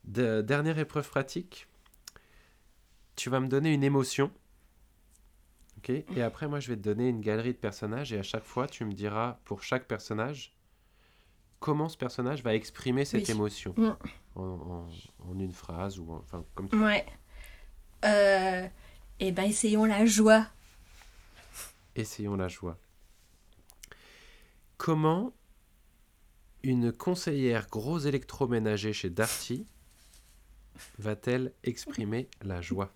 De, dernière épreuve pratique. Tu vas me donner une émotion et après, moi, je vais te donner une galerie de personnages et à chaque fois, tu me diras pour chaque personnage comment ce personnage va exprimer cette Oui. émotion en, en- en une phrase ou en- enfin comme tu Ouais. Euh, eh ben, essayons la joie. Essayons la joie. Comment une conseillère gros électroménager chez Darty va-t-elle exprimer la joie?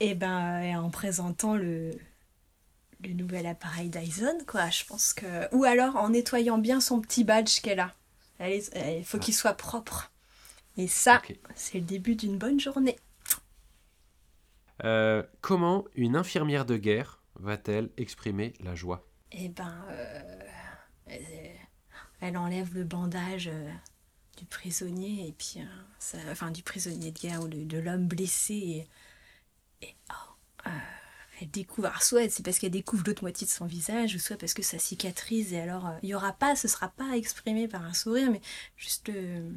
Eh ben, euh, en présentant le, le nouvel appareil Dyson, quoi. Je pense que. Ou alors en nettoyant bien son petit badge qu'elle a. Est- Il faut qu'il soit propre. Et ça, c'est le début d'une bonne journée. Euh, Comment une infirmière de guerre va-t-elle exprimer la joie? Eh ben, euh, elle, elle enlève le bandage euh, du prisonnier et puis, euh, ça- enfin, du prisonnier de guerre ou de, de l'homme blessé et, et, oh, euh, elle découvre. Alors, soit c'est parce qu'elle découvre l'autre moitié de son visage, ou soit parce que ça cicatrise et alors euh, il y aura pas, ce sera pas exprimé par un sourire, mais juste euh,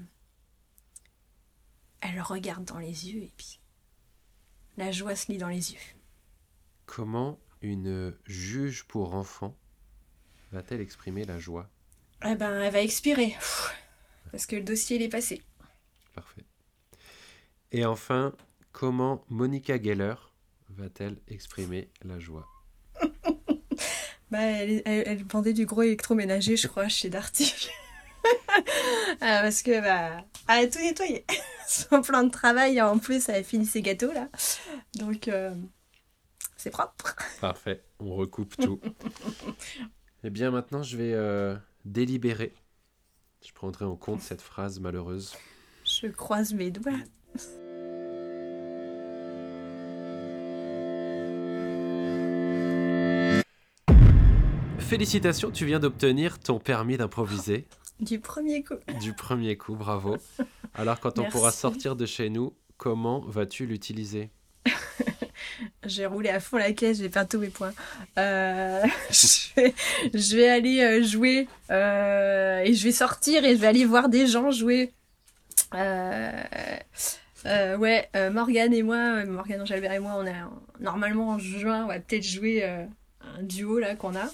elle le regarde dans les yeux et puis la joie se lit dans les yeux. Comment une juge pour enfants va-t-elle exprimer la joie? Eh ben, elle va expirer parce que le dossier il est passé. Parfait. Et enfin, comment Monica Geller va-t-elle exprimer la joie Bah, elle, elle, elle vendait du gros électroménager, je crois, chez Darty. Ah, parce que, bah, elle a tout nettoyé. Son plan de travail, en plus, elle a fini ses gâteaux, là. Donc, euh, c'est propre. Parfait, on recoupe tout. Eh bien maintenant, je vais euh, délibérer. Je prendrai en compte cette phrase malheureuse. Je croise mes doigts. Félicitations, tu viens d'obtenir ton permis d'improviser Du premier coup. du premier coup, bravo. Alors quand on pourra sortir de chez nous, comment vas-tu l'utiliser? J'ai roulé à fond la caisse, j'ai perdu tous mes points. Euh, je, vais, je vais aller euh, jouer euh, et je vais sortir et je vais aller voir des gens jouer. Euh, ouais, Morgane et moi, Morgane Angelbert et moi, on a normalement en juin, on va peut-être jouer un duo là qu'on a.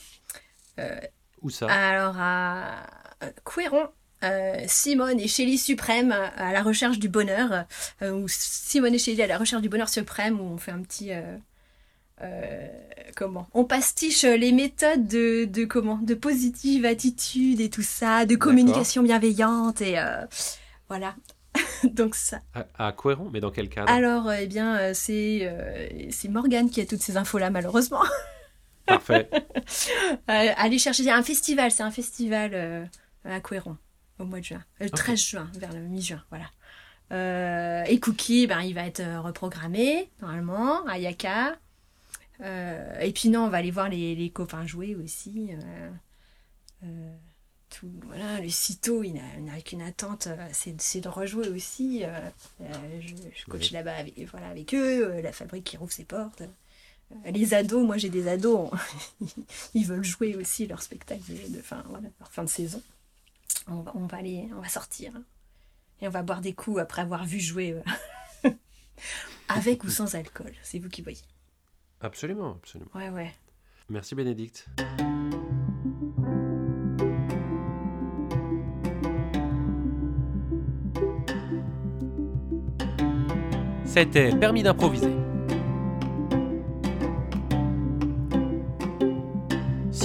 Où ça Alors à euh, Couéron, euh, Simone et Shelly Suprême euh, à la recherche du bonheur, euh, ou Simone et Shelly à la recherche du bonheur suprême, où on fait un petit euh, euh, comment? On pastiche les méthodes de, de comment? De positive attitude et tout ça, de communication bienveillante et euh, voilà. Donc ça. À, à Couéron, mais dans quel cadre? Alors euh, eh bien euh, c'est euh, c'est Morgane qui a toutes ces infos là malheureusement. Parfait. Euh, aller chercher un festival, c'est un festival euh, à Couéron au mois de juin, Euh, le Ok. 13 juin, vers le mi-juin, voilà. Euh, et Cookie, ben, il va être euh, reprogrammé normalement à Yaka. Euh, et puis non, on va aller voir les, les copains jouer aussi. euh, euh, tout, voilà, le sitôt, il n'a qu'une attente, euh, c'est de rejouer aussi. euh, euh, je, je coach Oui. là-bas avec, voilà, avec eux, euh, la fabrique qui rouvre ses portes. Les ados, moi j'ai des ados, ils veulent jouer aussi leur spectacle de, fin, voilà, leur fin de saison. On va, on va aller, on va sortir hein. et on va boire des coups après avoir vu jouer euh, avec ou sans alcool. C'est vous qui voyez. Absolument, absolument. Ouais, ouais. Merci Bénédicte. C'était Permis d'improviser.